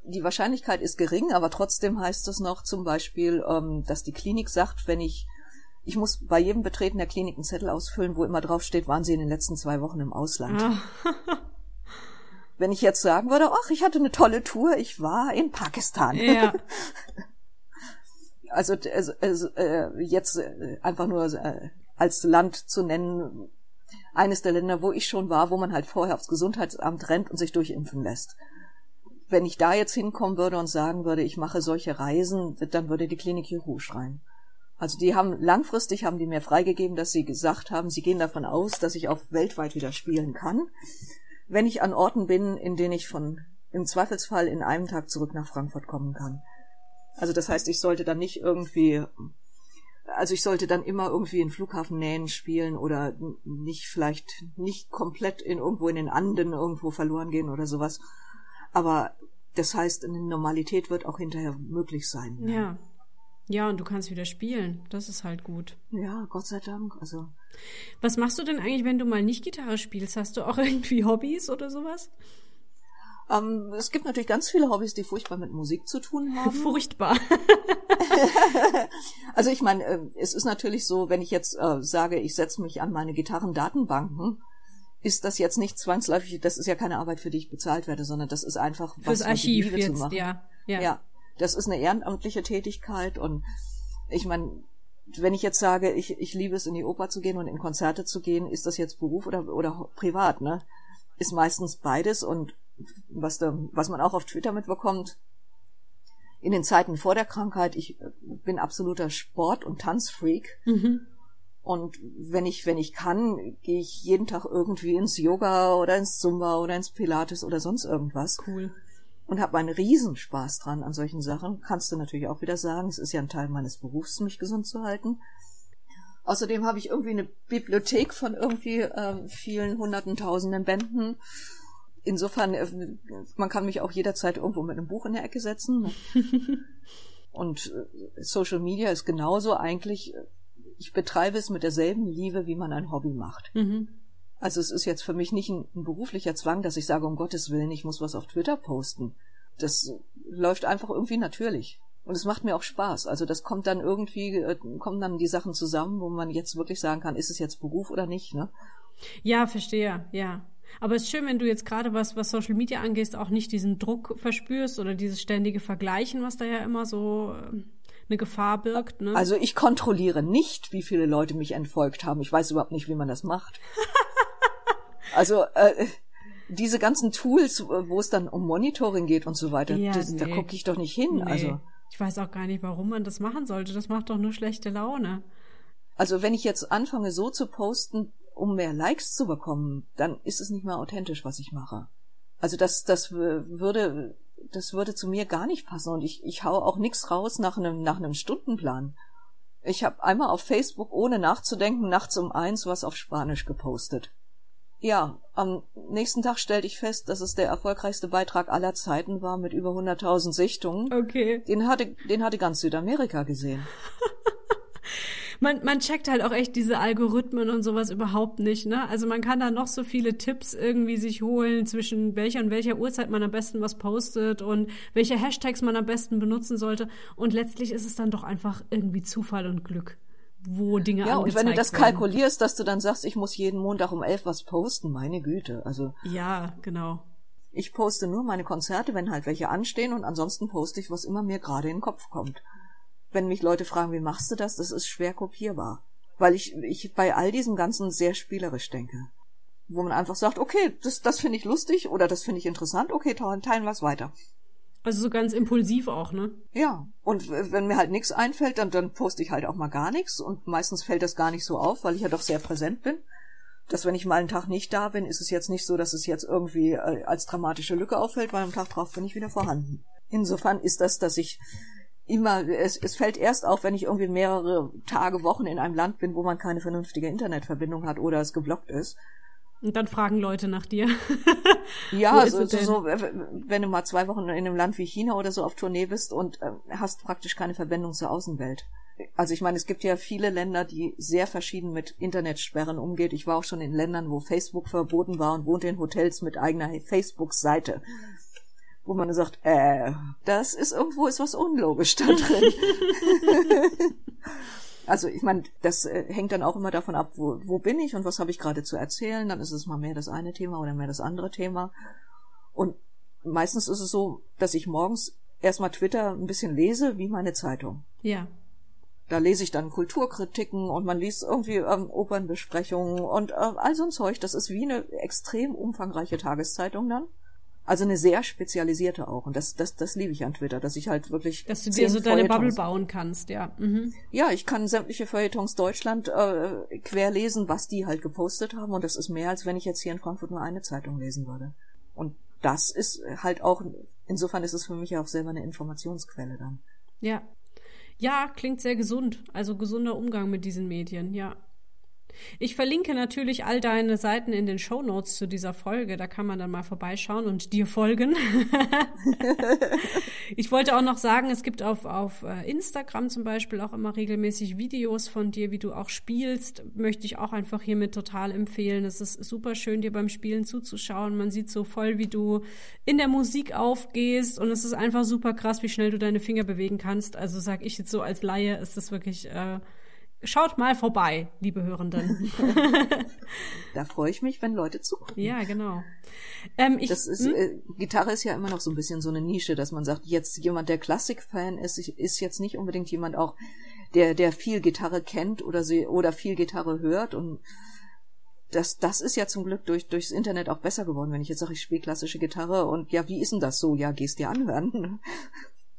[SPEAKER 2] die Wahrscheinlichkeit ist gering, aber trotzdem heißt es noch zum Beispiel, ähm, dass die Klinik sagt, wenn ich ich muss bei jedem Betreten der Klinik einen Zettel ausfüllen, wo immer drauf steht, waren Sie in den letzten zwei Wochen im Ausland. Ah. wenn ich jetzt sagen würde, ach, ich hatte eine tolle Tour, ich war in Pakistan. Ja. also, also, also äh, jetzt äh, einfach nur äh, als Land zu nennen, eines der Länder, wo ich schon war, wo man halt vorher aufs Gesundheitsamt rennt und sich durchimpfen lässt wenn ich da jetzt hinkommen würde und sagen würde, ich mache solche Reisen, dann würde die Klinik Juhu schreien. Also die haben langfristig haben die mir freigegeben, dass sie gesagt haben, sie gehen davon aus, dass ich auch weltweit wieder spielen kann, wenn ich an Orten bin, in denen ich von im Zweifelsfall in einem Tag zurück nach Frankfurt kommen kann. Also das heißt, ich sollte dann nicht irgendwie also ich sollte dann immer irgendwie in Flughafennähen spielen oder nicht vielleicht nicht komplett in irgendwo in den Anden irgendwo verloren gehen oder sowas, aber das heißt, eine Normalität wird auch hinterher möglich sein.
[SPEAKER 1] Ja. Ja, und du kannst wieder spielen. Das ist halt gut.
[SPEAKER 2] Ja, Gott sei Dank. Also.
[SPEAKER 1] Was machst du denn eigentlich, wenn du mal nicht Gitarre spielst? Hast du auch irgendwie Hobbys oder sowas?
[SPEAKER 2] Ähm, es gibt natürlich ganz viele Hobbys, die furchtbar mit Musik zu tun haben.
[SPEAKER 1] Furchtbar.
[SPEAKER 2] also ich meine, äh, es ist natürlich so, wenn ich jetzt äh, sage, ich setze mich an meine Gitarrendatenbanken, ist das jetzt nicht zwangsläufig, das ist ja keine Arbeit, für die ich bezahlt werde, sondern das ist einfach
[SPEAKER 1] was Fürs Archiv jetzt,
[SPEAKER 2] Ja, ja. Ja, das ist eine ehrenamtliche Tätigkeit und ich meine, wenn ich jetzt sage, ich, ich liebe es, in die Oper zu gehen und in Konzerte zu gehen, ist das jetzt Beruf oder, oder privat, ne? Ist meistens beides und was da, was man auch auf Twitter mitbekommt, in den Zeiten vor der Krankheit, ich bin absoluter Sport- und Tanzfreak. Mhm. Und wenn ich, wenn ich kann, gehe ich jeden Tag irgendwie ins Yoga oder ins Zumba oder ins Pilates oder sonst irgendwas.
[SPEAKER 1] Cool.
[SPEAKER 2] Und habe einen Riesenspaß dran an solchen Sachen. Kannst du natürlich auch wieder sagen, es ist ja ein Teil meines Berufs, mich gesund zu halten. Außerdem habe ich irgendwie eine Bibliothek von irgendwie äh, vielen hunderten, tausenden Bänden. Insofern, äh, man kann mich auch jederzeit irgendwo mit einem Buch in der Ecke setzen. Und äh, Social Media ist genauso eigentlich äh, ich betreibe es mit derselben Liebe, wie man ein Hobby macht. Mhm. Also es ist jetzt für mich nicht ein, ein, beruflicher Zwang, dass ich sage, um Gottes Willen, ich muss was auf Twitter posten. Das läuft einfach irgendwie natürlich. Und es macht mir auch Spaß. Also das kommt dann irgendwie, äh, kommen dann die Sachen zusammen, wo man jetzt wirklich sagen kann, ist es jetzt Beruf oder nicht, ne?
[SPEAKER 1] Ja, verstehe, ja. Aber es ist schön, wenn du jetzt gerade was, was Social Media angeht, auch nicht diesen Druck verspürst oder dieses ständige Vergleichen, was da ja immer so äh, eine Gefahr birgt. Ne?
[SPEAKER 2] Also ich kontrolliere nicht, wie viele Leute mich entfolgt haben. Ich weiß überhaupt nicht, wie man das macht. also äh, diese ganzen Tools, wo es dann um Monitoring geht und so weiter,
[SPEAKER 1] Ja,
[SPEAKER 2] das, da
[SPEAKER 1] nee.
[SPEAKER 2] gucke ich doch nicht hin.
[SPEAKER 1] Nee.
[SPEAKER 2] Also
[SPEAKER 1] Ich weiß auch gar nicht, warum man das machen sollte. Das macht doch nur schlechte Laune.
[SPEAKER 2] Also wenn ich jetzt anfange so zu posten, um mehr Likes zu bekommen, dann ist es nicht mehr authentisch, was ich mache. Also das, das würde, das würde zu mir gar nicht passen und ich, ich hau auch nichts raus nach einem, nach einem Stundenplan. Ich habe einmal auf Facebook, ohne nachzudenken, nachts um eins was auf Spanisch gepostet. Ja, am nächsten Tag stellte ich fest, dass es der erfolgreichste Beitrag aller Zeiten war mit über 100.000 Sichtungen.
[SPEAKER 1] Okay.
[SPEAKER 2] Den hatte, den hatte ganz Südamerika gesehen.
[SPEAKER 1] Man, man checkt halt auch echt diese Algorithmen und sowas überhaupt nicht, ne? Also man kann da noch so viele Tipps irgendwie sich holen, zwischen welcher und welcher Uhrzeit man am besten was postet und welche Hashtags man am besten benutzen sollte. Und letztlich ist es dann doch einfach irgendwie Zufall und Glück, wo Dinge
[SPEAKER 2] Ja, und wenn du das
[SPEAKER 1] werden.
[SPEAKER 2] kalkulierst, dass du dann sagst, ich muss jeden Montag um elf was posten, meine Güte. Also
[SPEAKER 1] Ja, genau.
[SPEAKER 2] ich poste nur meine Konzerte, wenn halt welche anstehen und ansonsten poste ich, was immer mir gerade in den Kopf kommt. Wenn mich Leute fragen, wie machst du das, das ist schwer kopierbar. Weil ich, ich bei all diesem Ganzen sehr spielerisch denke. Wo man einfach sagt, okay, das, das finde ich lustig oder das finde ich interessant, okay, teilen wir es weiter.
[SPEAKER 1] Also so ganz impulsiv auch, ne?
[SPEAKER 2] Ja, und wenn mir halt nichts einfällt, dann, dann poste ich halt auch mal gar nichts und meistens fällt das gar nicht so auf, weil ich ja doch sehr präsent bin. Dass wenn ich mal einen Tag nicht da bin, ist es jetzt nicht so, dass es jetzt irgendwie äh, als dramatische Lücke auffällt, weil am Tag drauf bin ich wieder vorhanden. Insofern ist das, dass ich immer, es, es fällt erst auf, wenn ich irgendwie mehrere Tage, Wochen in einem Land bin, wo man keine vernünftige Internetverbindung hat oder es geblockt ist.
[SPEAKER 1] Und dann fragen Leute nach dir.
[SPEAKER 2] Ja, so, so, so, wenn du mal zwei Wochen in einem Land wie China oder so auf Tournee bist und äh, hast praktisch keine Verbindung zur Außenwelt. Also ich meine, es gibt ja viele Länder, die sehr verschieden mit Internetsperren umgeht. Ich war auch schon in Ländern, wo Facebook verboten war und wohnte in Hotels mit eigener Facebook-Seite. Wo man sagt, äh, das ist irgendwo ist was unlogisch da drin. Also ich meine, das äh, hängt dann auch immer davon ab, wo, wo bin ich und was habe ich gerade zu erzählen. Dann ist es mal mehr das eine Thema oder mehr das andere Thema. Und meistens ist es so, dass ich morgens erstmal Twitter ein bisschen lese, wie meine Zeitung.
[SPEAKER 1] ja.
[SPEAKER 2] Da lese ich dann Kulturkritiken und man liest irgendwie ähm, Opernbesprechungen und äh, all so ein Zeug. Das ist wie eine extrem umfangreiche Tageszeitung dann. Also eine sehr spezialisierte auch. Und das, das, das liebe ich an Twitter, dass ich halt wirklich.
[SPEAKER 1] Dass du dir so deine Bubble bauen kannst, ja. Mhm.
[SPEAKER 2] ja, ich kann sämtliche Feuilletons Deutschland äh, querlesen, was die halt gepostet haben. Und das ist mehr, als wenn ich jetzt hier in Frankfurt nur eine Zeitung lesen würde. Und das ist halt auch, insofern ist es für mich auch selber eine Informationsquelle dann.
[SPEAKER 1] Ja. Ja, klingt sehr gesund. Also gesunder Umgang mit diesen Medien, ja. Ich verlinke natürlich all deine Seiten in den Show Notes zu dieser Folge. Da kann man dann mal vorbeischauen und dir folgen. ich wollte auch noch sagen, es gibt auf, auf äh, Instagram zum Beispiel auch immer regelmäßig Videos von dir, wie du auch spielst. Möchte ich auch einfach hiermit total empfehlen. Es ist super schön, dir beim Spielen zuzuschauen. Man sieht so voll, wie du in der Musik aufgehst und es ist einfach super krass, wie schnell du deine Finger bewegen kannst. Also sag ich jetzt so als Laie, ist das wirklich äh, Schaut mal vorbei, liebe Hörenden.
[SPEAKER 2] Da freue ich mich, wenn Leute zugucken.
[SPEAKER 1] ja, genau. Ähm, ich,
[SPEAKER 2] Das ist, äh, Gitarre ist ja immer noch so ein bisschen so eine Nische, dass man sagt, jetzt jemand, der Klassikfan ist, ist jetzt nicht unbedingt jemand auch, der, der viel Gitarre kennt oder sie, oder viel Gitarre hört und das, das ist ja zum Glück durch, durchs Internet auch besser geworden, wenn ich jetzt sage, ich spiele klassische Gitarre und ja, wie ist denn das so? Ja, gehst dir anhören.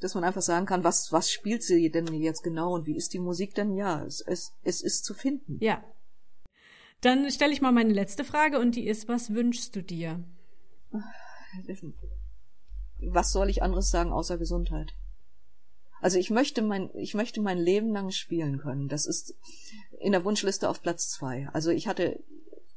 [SPEAKER 2] Dass man einfach sagen kann, was, was spielt sie denn jetzt genau und wie ist die Musik denn? Ja, es, es, es ist zu finden.
[SPEAKER 1] ja. Dann stelle ich mal meine letzte Frage und die ist, was wünschst du dir?
[SPEAKER 2] was soll ich anderes sagen außer Gesundheit? Also ich möchte mein, ich möchte mein Leben lang spielen können. Das ist in der Wunschliste auf Platz zwei. Also ich hatte,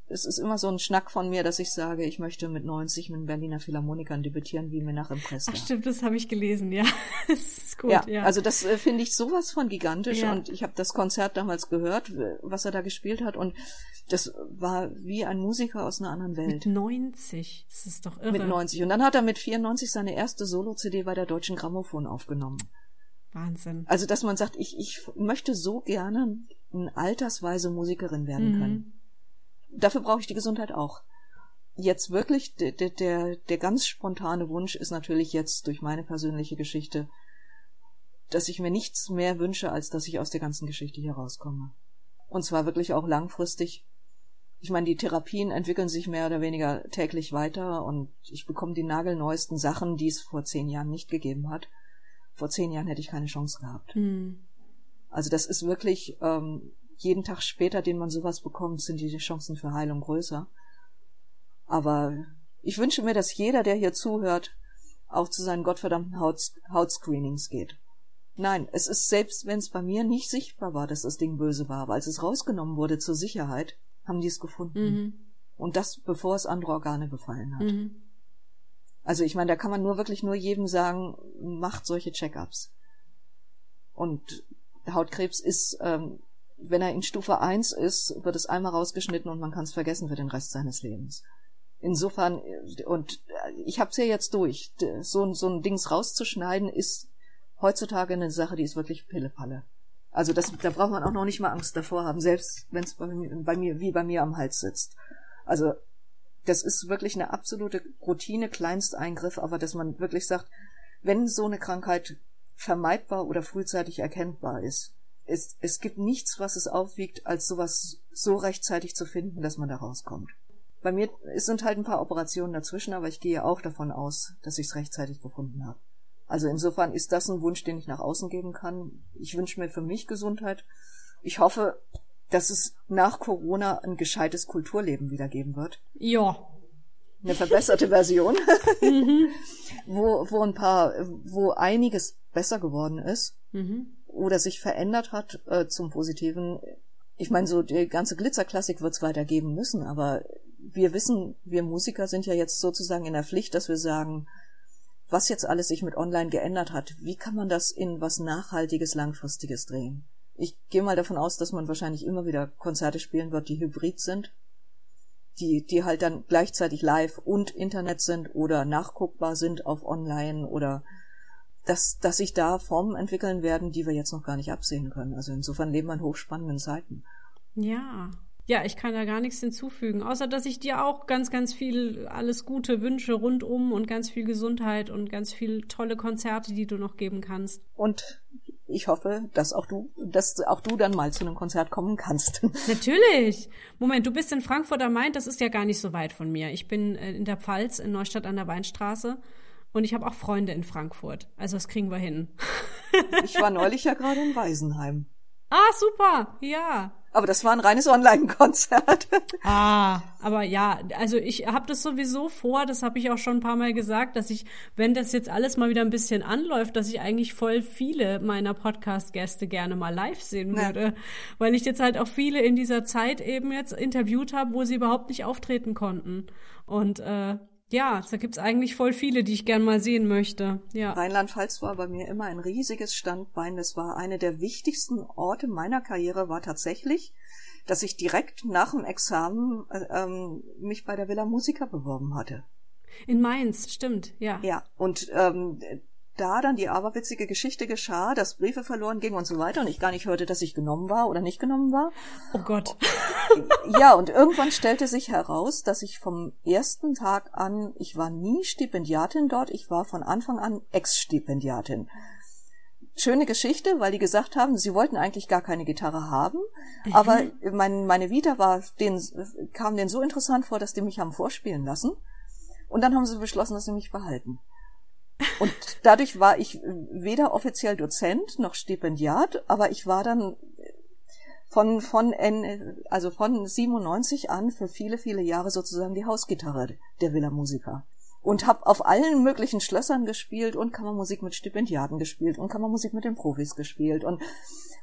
[SPEAKER 2] es ist immer so ein Schnack von mir, dass ich sage, ich möchte mit 90 mit den Berliner Philharmonikern debütieren wie Menachem Pressler.
[SPEAKER 1] Ach stimmt, das habe ich gelesen, ja. das ist gut,
[SPEAKER 2] ja,
[SPEAKER 1] ja.
[SPEAKER 2] also das äh, finde ich sowas von gigantisch
[SPEAKER 1] Ja.
[SPEAKER 2] und ich habe das Konzert damals gehört, was er da gespielt hat und das war wie ein Musiker aus einer anderen Welt.
[SPEAKER 1] mit 90. Das ist doch irre.
[SPEAKER 2] Mit 90. Und dann hat er mit 94 seine erste Solo-CD bei der Deutschen Grammophon aufgenommen.
[SPEAKER 1] Wahnsinn.
[SPEAKER 2] Also, dass man sagt, ich, ich möchte so gerne eine altersweise Musikerin werden mhm. können. Dafür brauche ich die Gesundheit auch. Jetzt wirklich, der, der, der ganz spontane Wunsch ist natürlich jetzt durch meine persönliche Geschichte, dass ich mir nichts mehr wünsche, als dass ich aus der ganzen Geschichte hier rauskomme. Und zwar wirklich auch langfristig. Ich meine, die Therapien entwickeln sich mehr oder weniger täglich weiter und ich bekomme die nagelneuesten Sachen, die es vor zehn Jahren nicht gegeben hat. Vor zehn Jahren hätte ich keine Chance gehabt. Mhm. Also das ist wirklich ähm, jeden Tag später, den man sowas bekommt, sind die Chancen für Heilung größer. Aber ich wünsche mir, dass jeder, der hier zuhört, auch zu seinen gottverdammten Haut Hautscreenings geht. Nein, es ist selbst, wenn es bei mir nicht sichtbar war, dass das Ding böse war, aber als es rausgenommen wurde zur Sicherheit, haben die es gefunden. Mhm. Und das, bevor es andere Organe befallen hat. Mhm. Also ich meine, da kann man nur wirklich nur jedem sagen, macht solche Check-ups. Und Hautkrebs ist, ähm, wenn er in Stufe 1 ist, wird es einmal rausgeschnitten und man kann es vergessen für den Rest seines Lebens. Insofern, und ich hab's ja jetzt durch, so, so ein Dings rauszuschneiden, ist heutzutage eine Sache, die ist wirklich Pillepalle. Also das, da braucht man auch noch nicht mal Angst davor haben, selbst wenn es bei, bei mir, wie bei mir am Hals sitzt. Also das ist wirklich eine absolute Routine, Kleinsteingriff, aber dass man wirklich sagt, wenn so eine Krankheit vermeidbar oder frühzeitig erkennbar ist, es, es gibt nichts, was es aufwiegt, als sowas so rechtzeitig zu finden, dass man da rauskommt. Bei mir sind halt ein paar Operationen dazwischen, aber ich gehe auch davon aus, dass ich es rechtzeitig gefunden habe. Also insofern ist das ein Wunsch, den ich nach außen geben kann. Ich wünsche mir für mich Gesundheit. Ich hoffe, dass es nach Corona ein gescheites Kulturleben wieder geben wird.
[SPEAKER 1] Ja.
[SPEAKER 2] Eine verbesserte Version, mhm. wo, wo ein paar, wo einiges besser geworden ist mhm. Oder sich verändert hat äh, zum Positiven. Ich meine, so die ganze Glitzerklassik wird es weitergeben müssen, aber wir wissen, wir Musiker sind ja jetzt sozusagen in der Pflicht, dass wir sagen, was jetzt alles sich mit Online geändert hat, wie kann man das in was Nachhaltiges, Langfristiges drehen? Ich gehe mal davon aus, dass man wahrscheinlich immer wieder Konzerte spielen wird, die hybrid sind, die, die halt dann gleichzeitig live und Internet sind oder nachguckbar sind auf Online oder dass, dass sich da Formen entwickeln werden, die wir jetzt noch gar nicht absehen können. Also insofern leben wir in hochspannenden Zeiten.
[SPEAKER 1] Ja, ja, ich kann da gar nichts hinzufügen, außer dass ich dir auch ganz, ganz viel alles Gute wünsche rundum und ganz viel Gesundheit und ganz viel tolle Konzerte, die du noch geben kannst.
[SPEAKER 2] Und ich hoffe, dass auch du, dass auch du dann mal zu einem Konzert kommen kannst.
[SPEAKER 1] Natürlich. Moment, du bist in Frankfurt am Main, das ist ja gar nicht so weit von mir. Ich bin äh, in der Pfalz, in Neustadt an der Weinstraße. Und ich habe auch Freunde in Frankfurt. Also das kriegen wir hin.
[SPEAKER 2] ich war neulich ja gerade in Weisenheim.
[SPEAKER 1] Ah, super. Ja.
[SPEAKER 2] Aber das war ein reines Online-Konzert.
[SPEAKER 1] Ah, aber ja, also ich habe das sowieso vor, das habe ich auch schon ein paar Mal gesagt, dass ich, wenn das jetzt alles mal wieder ein bisschen anläuft, dass ich eigentlich voll viele meiner Podcast-Gäste gerne mal live sehen würde. Ja. Weil ich jetzt halt auch viele in dieser Zeit eben jetzt interviewt habe, wo sie überhaupt nicht auftreten konnten. Und äh, ja, da gibt's eigentlich voll viele, die ich gern mal sehen möchte. Ja.
[SPEAKER 2] Rheinland-Pfalz war bei mir immer ein riesiges Standbein. Das war eine der wichtigsten Orte meiner Karriere, war tatsächlich, dass ich direkt nach dem Examen äh, ähm, mich bei der Villa Musica beworben hatte.
[SPEAKER 1] In Mainz, stimmt, ja.
[SPEAKER 2] Ja, und ähm, da dann die aberwitzige Geschichte geschah, dass Briefe verloren gingen und so weiter und ich gar nicht hörte, dass ich genommen war oder nicht genommen war.
[SPEAKER 1] Oh Gott.
[SPEAKER 2] Ja, und irgendwann stellte sich heraus, dass ich vom ersten Tag an, ich war nie Stipendiatin dort, ich war von Anfang an Ex-Stipendiatin. Schöne Geschichte, weil die gesagt haben, sie wollten eigentlich gar keine Gitarre haben, mhm. aber mein, meine Vita war, den, kam denen so interessant vor, dass die mich haben vorspielen lassen. Und dann haben sie beschlossen, dass sie mich behalten. Und dadurch war ich weder offiziell Dozent noch Stipendiat, aber ich war dann von, von, also von 97 an für viele, viele Jahre sozusagen die Hausgitarre der Villa Musiker. Und habe auf allen möglichen Schlössern gespielt und Kammermusik mit Stipendiaten gespielt und Kammermusik mit den Profis gespielt und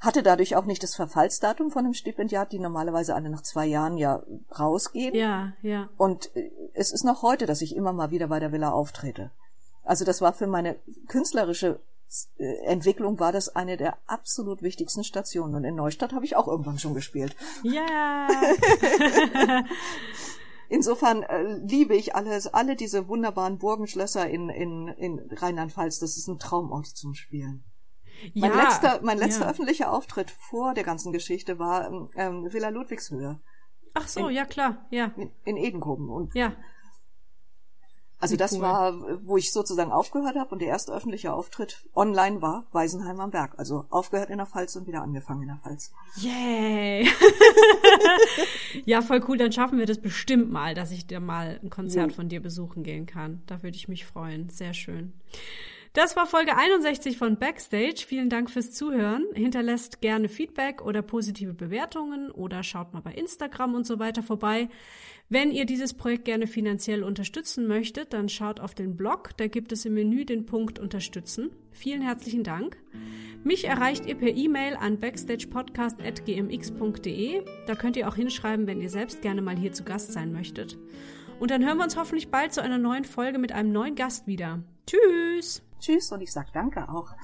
[SPEAKER 2] hatte dadurch auch nicht das Verfallsdatum von einem Stipendiat, die normalerweise alle nach zwei Jahren ja rausgehen.
[SPEAKER 1] Ja, ja.
[SPEAKER 2] Und es ist noch heute, dass ich immer mal wieder bei der Villa auftrete. Also das war für meine künstlerische äh, Entwicklung war das eine der absolut wichtigsten Stationen. Und in Neustadt habe ich auch irgendwann schon gespielt.
[SPEAKER 1] Ja.
[SPEAKER 2] Insofern äh, liebe ich alles, alle diese wunderbaren Burgenschlösser in, in, in Rheinland-Pfalz. Das ist ein Traumort zum Spielen. Mein
[SPEAKER 1] Ja,
[SPEAKER 2] letzter, mein letzter
[SPEAKER 1] ja.
[SPEAKER 2] öffentlicher Auftritt vor der ganzen Geschichte war ähm, Villa Ludwigshöhe
[SPEAKER 1] Ach so, ja klar, ja,
[SPEAKER 2] in, in Edenkoben. Und
[SPEAKER 1] ja.
[SPEAKER 2] Also
[SPEAKER 1] Wie
[SPEAKER 2] das
[SPEAKER 1] cool.
[SPEAKER 2] war, wo ich sozusagen aufgehört habe und der erste öffentliche Auftritt online war Weisenheim am Berg. Also aufgehört in der Pfalz und wieder angefangen in der Pfalz.
[SPEAKER 1] Yay! ja, voll cool. Dann schaffen wir das bestimmt mal, dass ich dir mal ein Konzert von dir besuchen gehen kann. Da würde ich mich freuen. Sehr schön. Das war Folge 61 von Backstage. Vielen Dank fürs Zuhören. Hinterlasst gerne Feedback oder positive Bewertungen oder schaut mal bei Instagram und so weiter vorbei. Wenn ihr dieses Projekt gerne finanziell unterstützen möchtet, dann schaut auf den Blog. Da gibt es im Menü den Punkt Unterstützen. Vielen herzlichen Dank. Mich erreicht ihr per E-Mail an backstagepodcast.gmx.de. Da könnt ihr auch hinschreiben, wenn ihr selbst gerne mal hier zu Gast sein möchtet. Und dann hören wir uns hoffentlich bald zu einer neuen Folge mit einem neuen Gast wieder. Tschüss!
[SPEAKER 2] Tschüss und ich sag danke auch.